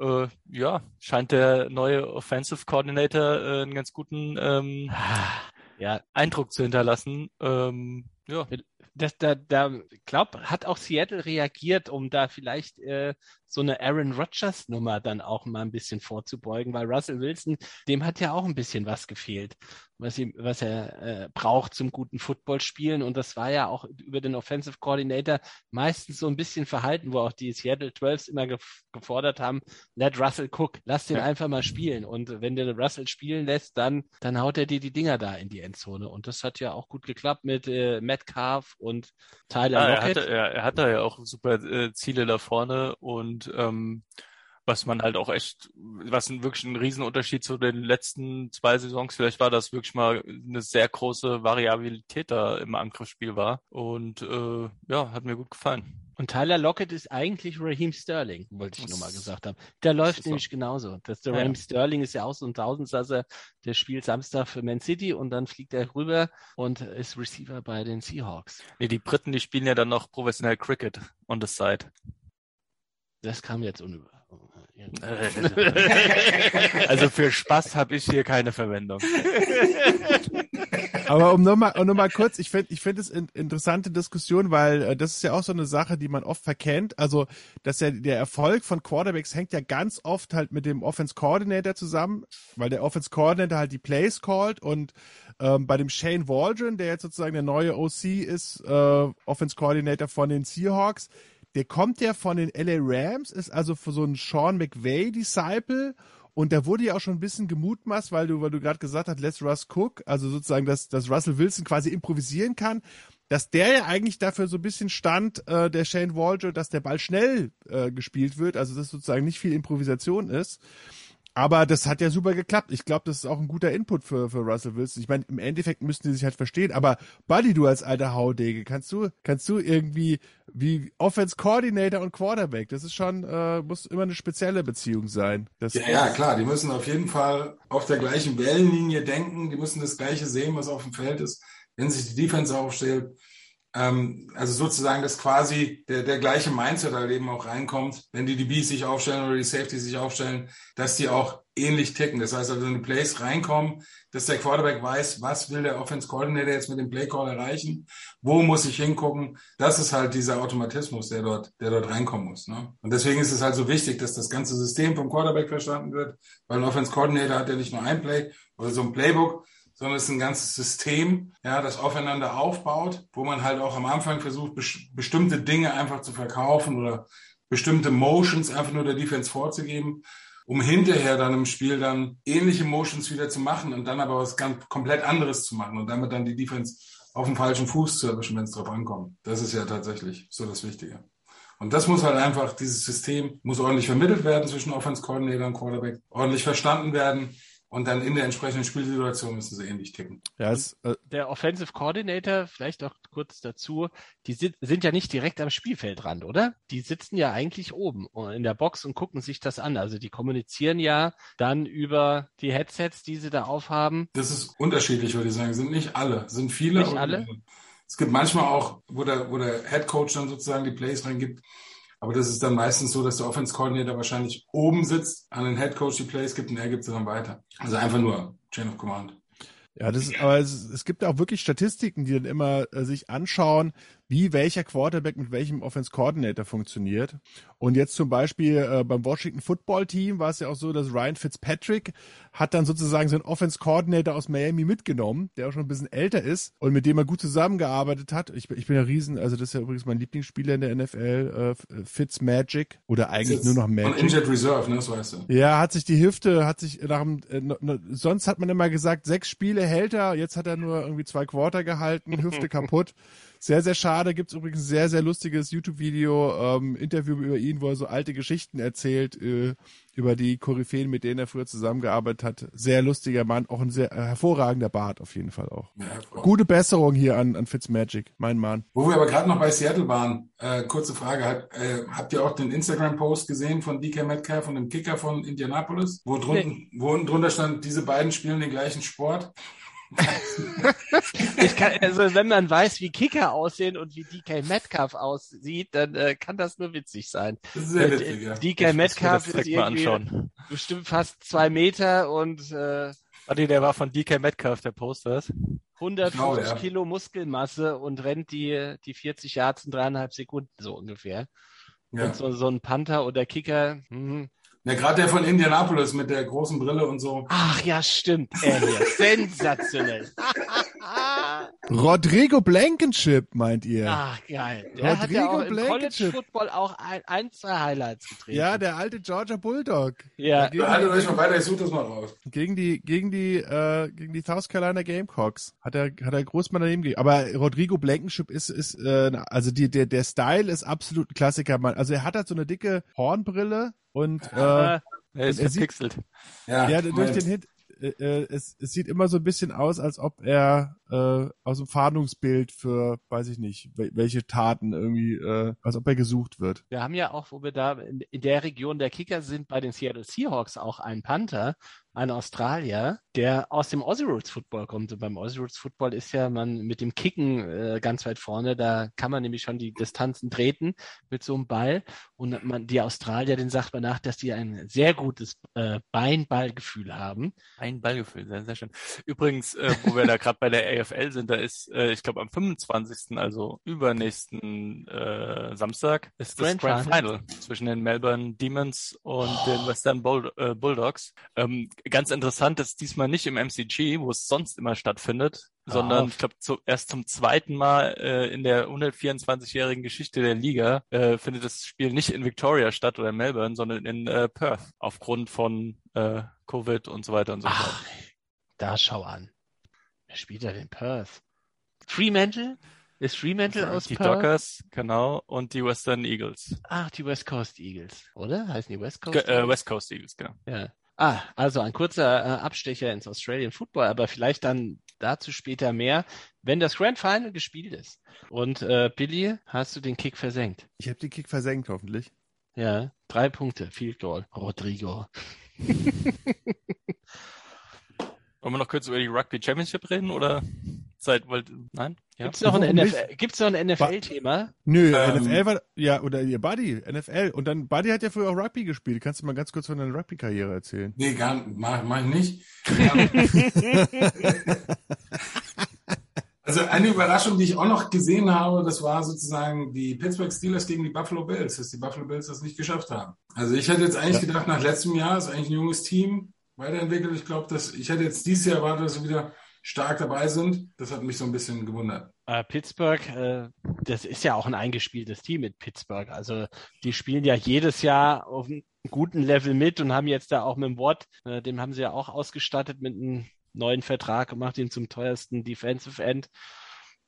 Äh, ja, scheint der neue Offensive Coordinator äh, einen ganz guten ähm, Ja, Eindruck zu hinterlassen. Ähm, ja, das, da, da, glaub, hat auch Seattle reagiert, um da vielleicht äh, so eine Aaron Rodgers Nummer dann auch mal ein bisschen vorzubeugen, weil Russell Wilson, dem hat ja auch ein bisschen was gefehlt, was ihm, was er äh, braucht zum guten Football spielen. Und das war ja auch über den Offensive Coordinator meistens so ein bisschen verhalten, wo auch die Seattle Twelves immer gef gefordert haben, let Russell cook, lass den Ja. einfach mal spielen. Und wenn der Russell spielen lässt, dann, dann haut er dir die Dinger da in die Endzone. Und das hat ja auch gut geklappt mit äh, Metcalf und Tyler Ja, er Lockett. hatte, er, er hat da ja auch super äh, Ziele da vorne und ähm, was man halt auch echt, was ein, wirklich ein Riesenunterschied zu den letzten zwei Saisons vielleicht war, dass wirklich mal eine sehr große Variabilität da im Angriffsspiel war und äh, ja, hat mir gut gefallen. Und Tyler Lockett ist eigentlich Raheem Sterling, wollte ich Das- nur mal gesagt haben. Der läuft ist so. nämlich genauso. Das, der Ja, Raheem ja. Sterling ist ja auch so ein Tausendsasser, der spielt Samstag für Man City und dann fliegt er rüber und ist Receiver bei den Seahawks. Nee, die Briten, die spielen ja dann noch professionell Cricket on the side. Das kam jetzt unüber. Also für Spaß habe ich hier keine Verwendung. Aber um nochmal um noch mal kurz, ich finde ich finde es in, interessante Diskussion, weil äh, das ist ja auch so eine Sache, die man oft verkennt. Also, dass ja der Erfolg von Quarterbacks hängt ja ganz oft halt mit dem Offense Coordinator zusammen, weil der Offense Coordinator halt die Plays callt und ähm, bei dem Shane Waldron, der jetzt sozusagen der neue OC ist, äh, Offense Coordinator von den Seahawks, der kommt ja von den LA Rams, ist also so ein Sean McVay Disciple. Und da wurde ja auch schon ein bisschen gemutmaßt, weil du, weil du gerade gesagt hast, let's Russ Cook, also sozusagen, dass, dass Russell Wilson quasi improvisieren kann, dass der ja eigentlich dafür so ein bisschen stand, äh, der Shane Waldron, dass der Ball schnell äh, gespielt wird, also dass sozusagen nicht viel Improvisation ist. Aber das hat ja super geklappt. Ich glaube, das ist auch ein guter Input für, für Russell Wilson. Ich meine, im Endeffekt müssten die sich halt verstehen. Aber Buddy, du als alter Haudege, kannst du, kannst du irgendwie wie Offense Coordinator und Quarterback, das ist schon, äh, muss immer eine spezielle Beziehung sein. Das Ja, ja, klar, die müssen auf jeden Fall auf der gleichen Wellenlinie denken, die müssen das Gleiche sehen, was auf dem Feld ist, wenn sich die Defense aufstellt. Ähm, also sozusagen, dass quasi der, der gleiche Mindset halt eben auch reinkommt, wenn die DBs sich aufstellen oder die Safety sich aufstellen, dass die auch ähnlich ticken. Das heißt also, wenn die Plays reinkommen, dass der Quarterback weiß, was will der Offense Coordinator jetzt mit dem Play Call erreichen, wo muss ich hingucken. Das ist halt dieser Automatismus, der dort, der dort reinkommen muss. Ne? Und deswegen ist es halt so wichtig, dass das ganze System vom Quarterback verstanden wird, weil ein Offense Coordinator hat ja nicht nur ein Play oder so ein Playbook, sondern es ist ein ganzes System, ja, das aufeinander aufbaut, wo man halt auch am Anfang versucht, bes bestimmte Dinge einfach zu verkaufen oder bestimmte Motions einfach nur der Defense vorzugeben, um hinterher dann im Spiel dann ähnliche Motions wieder zu machen und dann aber was ganz komplett anderes zu machen und damit dann die Defense auf dem falschen Fuß zu erwischen, wenn es drauf ankommt. Das ist ja tatsächlich so das Wichtige. Und das muss halt einfach, dieses System muss ordentlich vermittelt werden zwischen Offense Coordinator und Quarterback, ordentlich verstanden werden und dann in der entsprechenden Spielsituation müssen sie ähnlich ticken. Ja, es, äh, Der Offensive Coordinator, vielleicht auch kurz dazu, die sind, sind ja nicht direkt am Spielfeldrand, oder? Die sitzen ja eigentlich oben in der Box und gucken sich das an. Also die kommunizieren ja dann über die Headsets, die sie da aufhaben. Das ist unterschiedlich, würde ich sagen. Sind nicht alle, sind viele. Nicht alle? Es gibt manchmal auch, wo der, wo der Head Coach dann sozusagen die Plays reingibt. Aber das ist dann meistens so, dass der Offense Coordinator wahrscheinlich oben sitzt, an den Head Coach die Plays gibt und er gibt sie dann weiter. Also einfach nur Chain of Command. Ja, das ist, aber es, es gibt auch wirklich Statistiken, die dann immer äh, sich anschauen, wie welcher Quarterback mit welchem Offense Coordinator funktioniert. Und jetzt zum Beispiel äh, beim Washington Football Team war es ja auch so, dass Ryan Fitzpatrick hat dann sozusagen seinen Offense Coordinator aus Miami mitgenommen, der auch schon ein bisschen älter ist und mit dem er gut zusammengearbeitet hat. Ich, bin- ich bin ja riesen, also das ist ja übrigens mein Lieblingsspieler in der NFL, äh, Fitzmagic oder eigentlich nur noch Von Magic. Injured Reserve, ne, das weißt du. Ja, hat sich die Hüfte, hat sich nach dem, äh, sonst hat man immer gesagt, sechs Spiele hält er, jetzt hat er nur irgendwie zwei Quarter gehalten, Hüfte kaputt. Sehr, sehr schade. Gibt's übrigens ein sehr, sehr lustiges YouTube-Video, ähm, Interview über ihn, wo er so alte Geschichten erzählt, äh, über die Koryphäen, mit denen er früher zusammengearbeitet hat. Sehr lustiger Mann, auch ein sehr äh, hervorragender Bart auf jeden Fall auch. Ja. Gute Besserung hier an, an Fitzmagic, mein Mann. Wo wir aber gerade noch bei Seattle waren, äh, kurze Frage, hat, äh, habt ihr auch den Instagram-Post gesehen von DK Metcalf und dem Kicker von Indianapolis, wo, drunten, wo unten drunter stand, diese beiden spielen den gleichen Sport? Ich kann, also wenn man weiß, wie Kicker aussehen und wie DK Metcalf aussieht, dann äh, kann das nur witzig sein. Das ist sehr Äh, witzig, ja. DK Metcalf das ist irgendwie bestimmt fast zwei Meter und äh, Warte, der war von DK Metcalf, der Poster. 150 Genau, ja. Kilo Muskelmasse und rennt die, die 40 Yards in dreieinhalb Sekunden so ungefähr. ja. Und so, so ein Panther oder Kicker. Mhm. Ja, gerade der von Indianapolis mit der großen Brille und so. Ach ja, stimmt. Sensationell. Rodrigo Blankenship, meint ihr? Ach, geil. Der hat ja Rodrigo auch im College Blankenship. Football auch ein, ein, zwei Highlights getreten. Ja, der alte Georgia Bulldog. ja. Gegen Haltet euch mal weiter, ich suche das mal raus. Gegen die, gegen die, äh, gegen die South Carolina Gamecocks hat er, hat er groß mal daneben gegeben. Aber Rodrigo Blankenship ist, ist, äh, also die, der, der Style ist absolut ein Klassiker, Mann. Also er hat halt so eine dicke Hornbrille und, äh, Er ist Er sieht- verpixelt. Ja, ja, durch den Hit, äh, äh, es, es sieht immer so ein bisschen aus, als ob er äh, aus dem Fahndungsbild für, weiß ich nicht, welche Taten irgendwie, äh, als ob er gesucht wird. Wir haben ja auch, wo wir da in, in der Region der Kicker sind, bei den Seattle Seahawks auch einen Panther, ein Australier, der aus dem Aussie Rules Football kommt. Und beim Aussie Rules Football ist ja man mit dem Kicken äh, ganz weit vorne. Da kann man nämlich schon die Distanzen treten mit so einem Ball. Und man, die Australier, den sagt man nach, dass die ein sehr gutes äh, Beinballgefühl haben. Ein Ballgefühl, sehr, sehr schön. Übrigens, äh, wo wir da gerade bei der AFL sind, da ist, äh, ich glaube, am 25., also übernächsten äh, Samstag, ist das Grand Grand, Final. Final zwischen den Melbourne Demons und den Western Bull äh, Bulldogs. Ähm, ganz interessant, dass diesmal nicht im MCG, wo es sonst immer stattfindet, Ah. sondern ich glaube zu, erst zum zweiten Mal äh, in der 124-jährigen Geschichte der Liga äh, findet das Spiel nicht in Victoria statt oder in Melbourne, sondern in äh, Perth aufgrund von äh, Covid und so weiter und so fort. Ach, da schau an. Wer spielt da den Perth? Fremantle? Ist Fremantle aus Die Perth? Dockers, genau, und die Western Eagles. Ach, die West Coast Eagles, oder? Heißen die West Coast Ge äh, Eagles? West Coast Eagles, genau. Ja. Ah, also ein kurzer äh, Abstecher ins Australian Football, aber vielleicht dann dazu später mehr, wenn das Grand Final gespielt ist. Und äh, Billy, hast du den Kick versenkt? Ich habe den Kick versenkt, hoffentlich. Ja, drei Punkte, Field Goal. Rodrigo. Wollen wir noch kurz über die Rugby Championship reden oder seit wollt nein? Ja. Gibt's noch ein? NFL, gibt's noch ein NFL-Thema? Nö, Ähm, NFL war, ja, oder ihr Buddy, NFL. Und dann, Buddy hat ja früher auch Rugby gespielt. Kannst du mal ganz kurz von deiner Rugby-Karriere erzählen? Nee, gar mach, mach ich nicht. Also eine Überraschung, die ich auch noch gesehen habe, das war sozusagen die Pittsburgh Steelers gegen die Buffalo Bills, dass die Buffalo Bills das nicht geschafft haben. Also ich hätte jetzt eigentlich gedacht, nach letztem Jahr ist eigentlich ein junges Team weiterentwickelt. Ich glaube, dass ich hätte jetzt dieses Jahr erwartet, dass sie wieder stark dabei sind. Das hat mich so ein bisschen gewundert. Äh, Pittsburgh, äh, das ist ja auch ein eingespieltes Team mit Pittsburgh. Also die spielen ja jedes Jahr auf einem guten Level mit und haben jetzt da auch mit dem Watt, äh, dem haben sie ja auch ausgestattet mit einem neuen Vertrag und macht ihn zum teuersten Defensive End.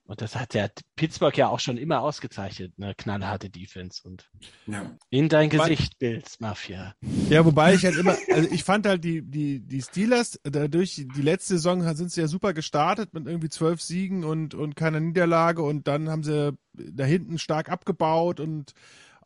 Und das hat ja Pittsburgh ja auch schon immer ausgezeichnet, eine knallharte Defense. Und Ja. in dein Weil- Gesicht, Bills Mafia. Ja, wobei ich halt immer, also ich fand halt die, die, die Steelers, dadurch, die letzte Saison sind sie ja super gestartet mit irgendwie zwölf Siegen und, und keiner Niederlage und dann haben sie da hinten stark abgebaut und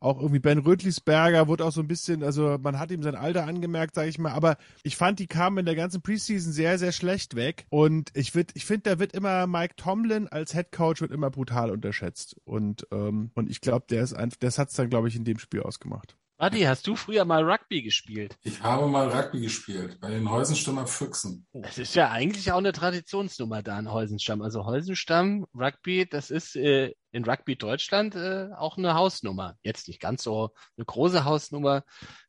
auch irgendwie Ben Rötlisberger wurde auch so ein bisschen, also man hat ihm sein Alter angemerkt, sage ich mal, aber ich fand, die kamen in der ganzen Preseason sehr, sehr schlecht weg. Und ich würd, ich finde, da wird immer Mike Tomlin als Head Coach wird immer brutal unterschätzt. Und ähm, und ich glaube, der ist einfach, das hat's dann glaube ich in dem Spiel ausgemacht. Buddy, hast du früher mal Rugby gespielt? Ich habe mal Rugby gespielt bei den Heusenstümmer Füchsen. Das ist ja eigentlich auch eine Traditionsnummer da in Heusenstamm. Also Heusenstamm, Rugby, das ist äh, in Rugby Deutschland äh, auch eine Hausnummer. Jetzt nicht ganz so eine große Hausnummer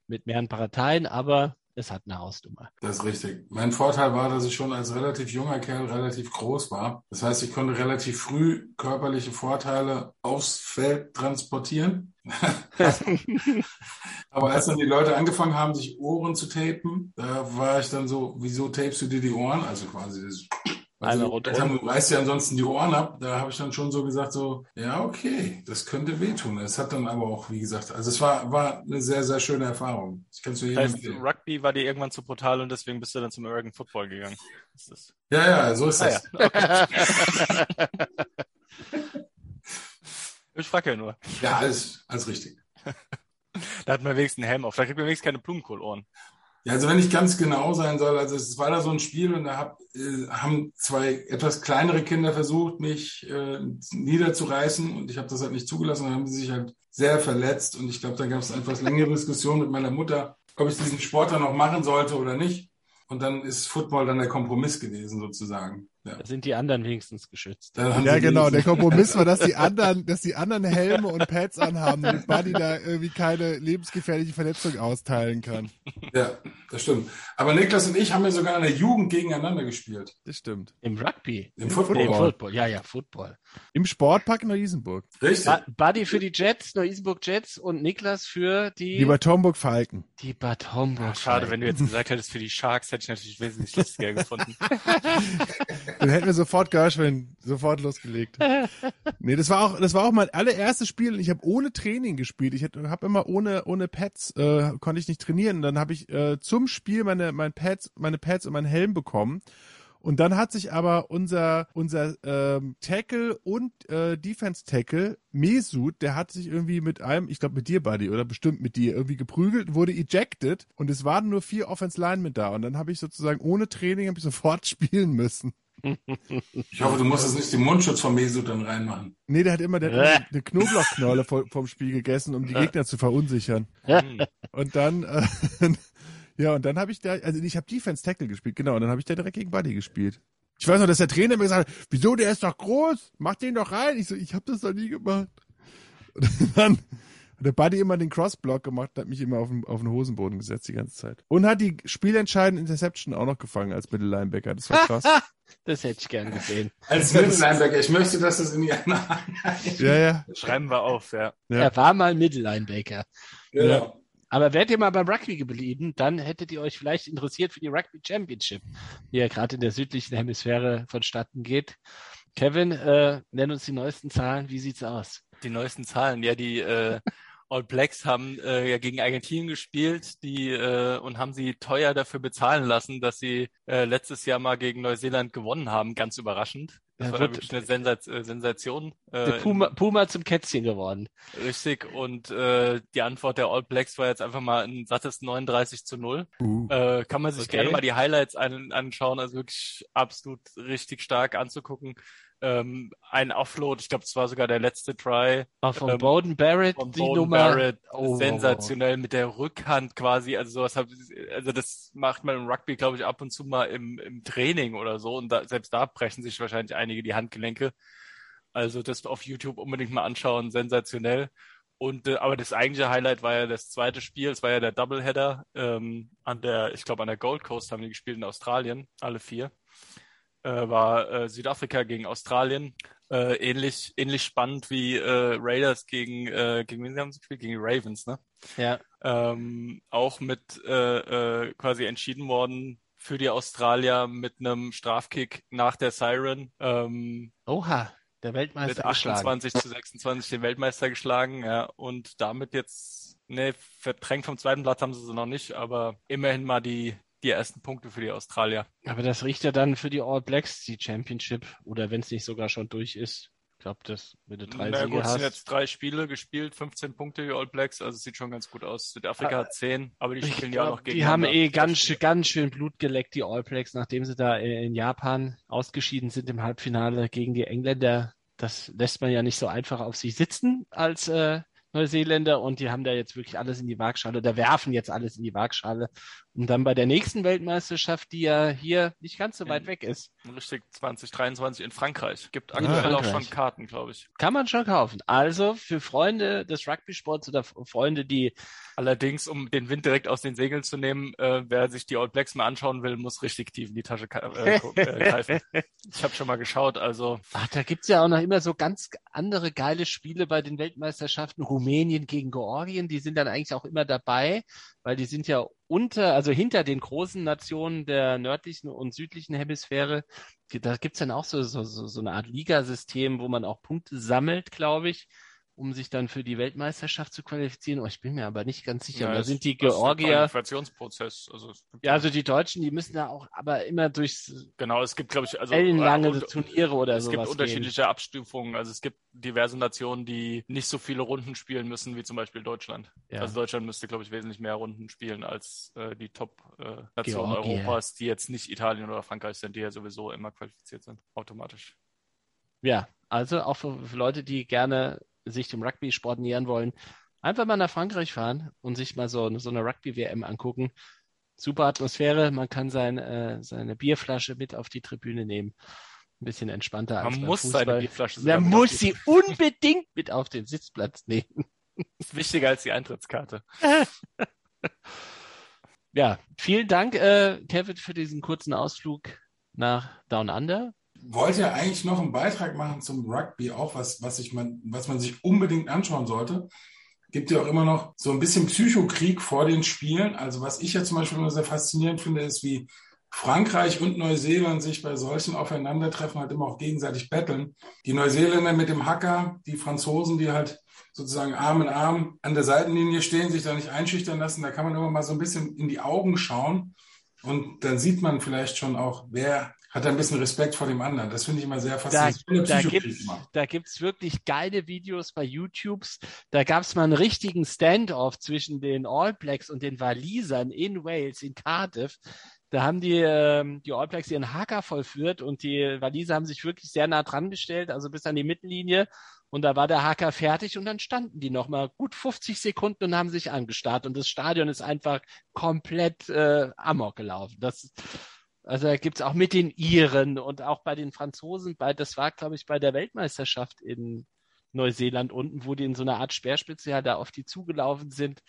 mit mehreren Parteien, aber es hat eine Hausnummer. Das ist richtig. Mein Vorteil war, dass ich schon als relativ junger Kerl relativ groß war. Das heißt, ich konnte relativ früh körperliche Vorteile aufs Feld transportieren. Aber als dann die Leute angefangen haben, sich Ohren zu tapen, da war ich dann so, wieso tapest du dir die Ohren? Also quasi das. Also, du reißt ja ansonsten die Ohren ab. Da habe ich dann schon so gesagt, so, ja, okay, das könnte wehtun. Es hat dann aber auch, wie gesagt, also es war, war eine sehr, sehr schöne Erfahrung. Ich kann es nur jedem Das heißt, empfehlen. Rugby war dir irgendwann zu brutal und deswegen bist du dann zum American Football gegangen. Ja, ja, so ist Ah, das. ja. Ich frage ja nur. Ja, alles, alles richtig. Da hat man wenigstens einen Helm auf. Da kriegt man wenigstens keine Blumenkohlohren. Ja, also wenn ich ganz genau sein soll, also es war da so ein Spiel und da hab, äh, haben zwei etwas kleinere Kinder versucht, mich äh, niederzureißen und ich habe das halt nicht zugelassen und dann haben sie sich halt sehr verletzt und ich glaube, da gab es etwas längere Diskussion mit meiner Mutter, ob ich diesen Sport dann noch machen sollte oder nicht. Und dann ist Football dann der Kompromiss gewesen sozusagen. Ja, Da sind die anderen wenigstens geschützt. Ja, genau. Der Kompromiss war, dass die anderen, dass die anderen Helme und Pads anhaben, damit Buddy da irgendwie keine lebensgefährliche Verletzung austeilen kann. Ja, das stimmt. Aber Niklas und ich haben ja sogar in der Jugend gegeneinander gespielt. Das stimmt. Im Rugby. Im Nee, Football. im Football. Ja, ja, Football. Im Sportpark Neu-Isenburg. Richtig. Ba- Buddy für die Jets, Neu-Isenburg Jets und Niklas für die, Die Bad Homburg Falken. die Bad Homburg. Schade, wenn du jetzt gesagt hättest, für die Sharks hätte ich natürlich wesentlich lustiger gefunden. Dann hätten wir sofort Gershwin sofort losgelegt. Nee, das war auch, das war auch mein allererstes Spiel ich habe ohne Training gespielt. Ich habe immer ohne, ohne Pads, äh, konnte ich nicht trainieren. Dann habe ich äh, zum Spiel meine, mein Pads, meine Pads und meinen Helm bekommen. Und dann hat sich aber unser, unser ähm, Tackle und äh, Defense-Tackle, Mesut, der hat sich irgendwie mit einem, ich glaube mit dir, Buddy, oder bestimmt mit dir, irgendwie geprügelt, wurde ejected und es waren nur vier Offense Linemen da. Und dann habe ich sozusagen ohne Training ich sofort spielen müssen. Ich hoffe, du musst jetzt nicht den Mundschutz von Mesut dann reinmachen. Nee, der hat immer, der hat immer eine Knoblauchknolle vom, vom Spiel gegessen, um die Gegner zu verunsichern. Und dann, äh, ja, und dann habe ich da, also ich habe Defense Tackle gespielt, genau, und dann habe ich da direkt gegen Buddy gespielt. Ich weiß noch, dass der Trainer mir gesagt hat, wieso, der ist doch groß, mach den doch rein. Ich so, ich habe das doch nie gemacht. Und dann hat der Buddy immer den Crossblock gemacht, hat mich immer auf den, auf den Hosenboden gesetzt die ganze Zeit. Und hat die spielentscheidende Interception auch noch gefangen als Mittellinebacker. Das war krass. das hätte ich gern gesehen. Als Mittellinebacker, ich möchte, dass das in die Ja, ja. Schreiben wir auf, ja. Ja. Er war mal Mittellinebacker. Genau. Aber wärt ihr mal beim Rugby geblieben, dann hättet ihr euch vielleicht interessiert für die Rugby Championship, die ja gerade in der südlichen Hemisphäre vonstatten geht. Kevin, äh, nenn uns die neuesten Zahlen. Wie sieht's aus? Die neuesten Zahlen, ja, die äh, All Blacks haben äh, ja gegen Argentinien gespielt, die äh, und haben sie teuer dafür bezahlen lassen, dass sie äh, letztes Jahr mal gegen Neuseeland gewonnen haben, ganz überraschend. Das Ja, war wirklich eine Sensat äh, Sensation. Der Äh, Puma, Puma zum Kätzchen geworden. Richtig. Und äh, die Antwort der All Blacks war jetzt einfach mal ein sattes 39 zu 0. Uh. Äh, kann man sich Okay. gerne mal die Highlights an, anschauen, also wirklich absolut richtig stark anzugucken. Ähm, ein Offload, ich glaube, es war sogar der letzte Try Auch von Ähm, Bowden Barrett, von die Bowden Nummer. Barrett, Oh, sensationell mit der Rückhand quasi, also sowas hab, also das macht man im Rugby, glaube ich, ab und zu mal im, im Training oder so und da, selbst da brechen sich wahrscheinlich einige die Handgelenke. Also das auf YouTube unbedingt mal anschauen, sensationell. Und äh, aber das eigentliche Highlight war ja das zweite Spiel, es war ja der Doubleheader ähm, an der, ich glaube an der Gold Coast haben die gespielt in Australien, alle vier. Äh, war äh, Südafrika gegen Australien. Äh, ähnlich, ähnlich spannend wie äh, Raiders gegen, äh, gegen wen haben sie gespielt? Gegen die Ravens, ne? Ja. Ähm, auch mit äh, äh, quasi entschieden worden für die Australier mit einem Strafkick nach der Siren. Ähm, Oha, der mit Weltmeister geschlagen. 28 zu 26 den Weltmeister geschlagen, ja, und damit jetzt, ne, verdrängt vom zweiten Platz haben sie sie noch nicht, aber immerhin mal die, die ersten Punkte für die Australier. Aber das riecht ja dann für die All Blacks, die Championship. Oder wenn es nicht sogar schon durch ist. Ich glaube, das, wenn du drei Na Siege gut, es sind hast. jetzt drei Spiele gespielt, 15 Punkte die All Blacks, also sieht schon ganz gut aus. Südafrika Ah, hat 10, aber die spielen ja auch noch gegen die haben eh ganz, schön- ganz schön Blut geleckt, die All Blacks, nachdem sie da in Japan ausgeschieden sind im Halbfinale gegen die Engländer. Das lässt man ja nicht so einfach auf sich sitzen als äh, Neuseeländer und die haben da jetzt wirklich alles in die Waagschale oder werfen jetzt alles in die Waagschale, um dann bei der nächsten Weltmeisterschaft, die ja hier nicht ganz so weit weg ist, Richtig 2023 in Frankreich. Gibt Ah, aktuell auch Frankreich. schon Karten, glaube ich. kann man schon kaufen. Also für Freunde des Rugby-Sports oder Freunde, die Allerdings, um den Wind direkt aus den Segeln zu nehmen, äh, wer sich die All Blacks mal anschauen will, muss richtig tief in die Tasche äh, äh, greifen. Ich habe schon mal geschaut, also Ach, da gibt's ja auch noch immer so ganz andere geile Spiele bei den Weltmeisterschaften. Rumänien gegen Georgien, die sind dann eigentlich auch immer dabei, weil die sind ja unter, also hinter den großen Nationen der nördlichen und südlichen Hemisphäre. Da gibt's dann auch so, so, so, so eine Art Ligasystem, wo man auch Punkte sammelt, glaube ich, um sich dann für die Weltmeisterschaft zu qualifizieren. Oh, ich bin mir aber nicht ganz sicher. ja, da sind die Georgier, Qualifikationsprozess. Also es ja, also die Deutschen, die müssen da auch aber immer durchs genau, es gibt, glaube ich, also ellenlange und- Turniere oder es sowas gibt gehen. unterschiedliche Abstufungen. Also es gibt diverse Nationen, die nicht so viele Runden spielen müssen, wie zum Beispiel Deutschland. Ja. Also Deutschland müsste, glaube ich, wesentlich mehr Runden spielen als äh, die Top-Nationen Georgien. Europas, die jetzt nicht Italien oder Frankreich sind, die ja sowieso immer qualifiziert sind, automatisch. Ja, also auch für, für Leute, die gerne sich dem Rugby-Sport nähern wollen, einfach mal nach Frankreich fahren und sich mal so, so eine Rugby-WM angucken. Super Atmosphäre, man kann sein, äh, seine Bierflasche mit auf die Tribüne nehmen. Ein bisschen entspannter als Man muss Fußball. seine Bierflasche Man muss sie unbedingt mit auf den Sitzplatz nehmen. ist wichtiger als die Eintrittskarte. Ja, vielen Dank, äh, Kevin, für diesen kurzen Ausflug nach Down Under. Wollte ja eigentlich noch einen Beitrag machen zum Rugby, auch was, was, ich man, was man sich unbedingt anschauen sollte. Gibt ja auch immer noch so ein bisschen Psychokrieg vor den Spielen. Also was ich ja zum Beispiel immer sehr faszinierend finde, ist, wie Frankreich und Neuseeland sich bei solchen Aufeinandertreffen halt immer auch gegenseitig betteln. Die Neuseeländer mit dem Hacker, die Franzosen, die halt sozusagen Arm in Arm an der Seitenlinie stehen, sich da nicht einschüchtern lassen. Da kann man immer mal so ein bisschen in die Augen schauen. Und dann sieht man vielleicht schon auch, wer hat er ein bisschen Respekt vor dem anderen. Das finde ich immer sehr Da, faszinierend. da, Psychopath gibt's, da gibt's wirklich geile Videos bei YouTubes. Da gab's mal einen richtigen Standoff zwischen den All Blacks und den Walisern in Wales, in Cardiff. Da haben die, ähm, die All Blacks ihren Hacker vollführt und die Waliser haben sich wirklich sehr nah dran gestellt, also bis an die Mittellinie. Und da war der Hacker fertig und dann standen die noch mal gut 50 Sekunden und haben sich angestarrt. Und das Stadion ist einfach komplett äh, amok gelaufen. Das, also da gibt's auch mit den Iren und auch bei den Franzosen, bei, das war, glaube ich, bei der Weltmeisterschaft in Neuseeland unten, wo die in so einer Art Speerspezial da auf die zugelaufen sind.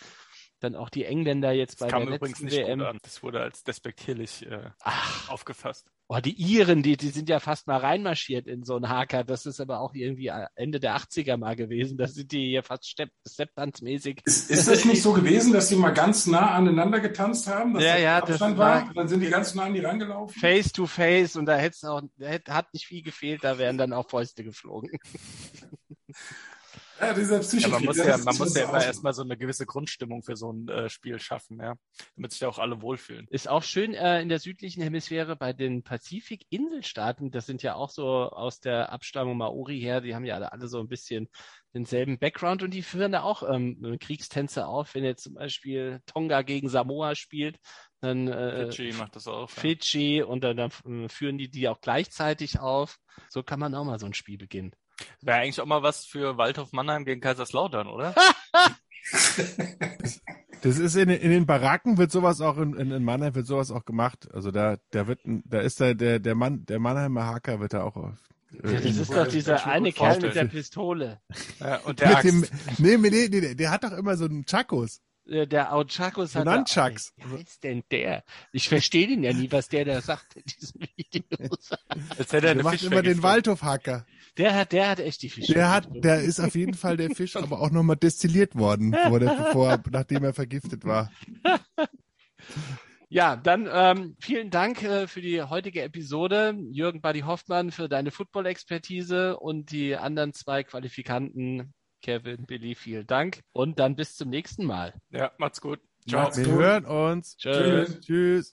Dann auch die Engländer jetzt bei Das kam der übrigens letzten nicht WM. gut an. Das wurde als despektierlich äh, Ach, aufgefasst. oh, die Iren, die, die sind ja fast mal reinmarschiert in so einen Haker. Das ist aber auch irgendwie Ende der 80er mal gewesen. Da sind die hier fast Stepp, Stepptanzmäßig. Ist, ist das nicht so gewesen, dass die mal ganz nah aneinander getanzt haben? Dass Ja, da ja, das Abstand war- war. Und dann sind die ganz nah an die rangelaufen. Face to face und da hätte auch, hätte, hat nicht viel gefehlt, da wären dann auch Fäuste geflogen. Ja, dieser Ja, man muss ja, man muss so ja immer erstmal so eine gewisse Grundstimmung für so ein äh, Spiel schaffen, ja. Damit sich ja auch alle wohlfühlen. Ist auch schön äh, in der südlichen Hemisphäre bei den Pazifik-Inselstaaten. Das sind ja auch so aus der Abstammung Maori her. Die haben ja alle, alle so ein bisschen denselben Background und die führen da auch ähm, Kriegstänze auf. Wenn jetzt zum Beispiel Tonga gegen Samoa spielt, dann äh, Fidschi macht das auch. Ja. Fidschi und dann, dann äh, führen die die auch gleichzeitig auf. So kann man auch mal so ein Spiel beginnen. Wäre eigentlich auch mal was für Waldhof Mannheim gegen Kaiserslautern, oder? Das ist in, den- in den Baracken wird sowas auch in, in, in Mannheim wird sowas auch gemacht. Also da, da wird, da ist da der, der Mann, der Mannheimer Hacker wird da auch auf. äh, Das ist Ja, doch dieser eine Kerl mit der. Pistole. Ja, und der mit Axt. dem, nee, nee, nee, nee, der hat doch immer so einen Chakos. Der Auchakos hat. Nunchucks. Wie heißt denn der? Ich verstehe den ja nie, was der da sagt in diesem Video. Hätte er Der macht immer den. Waldhof-Hacker. Der hat, der hat echt die Fische. Der hat, der ist auf jeden Fall der Fisch, aber auch nochmal destilliert worden, bevor, der, bevor, nachdem er vergiftet war. Ja, dann ähm, vielen Dank äh, für die heutige Episode. Jürgen Buddy Hoffmann für deine Football-Expertise und die anderen zwei Qualifikanten, Kevin, Billy, vielen Dank. Und dann bis zum nächsten Mal. Ja, macht's gut. Ciao. Macht's Wir gut. hören uns. Tschüss. Tschüss. Tschüss.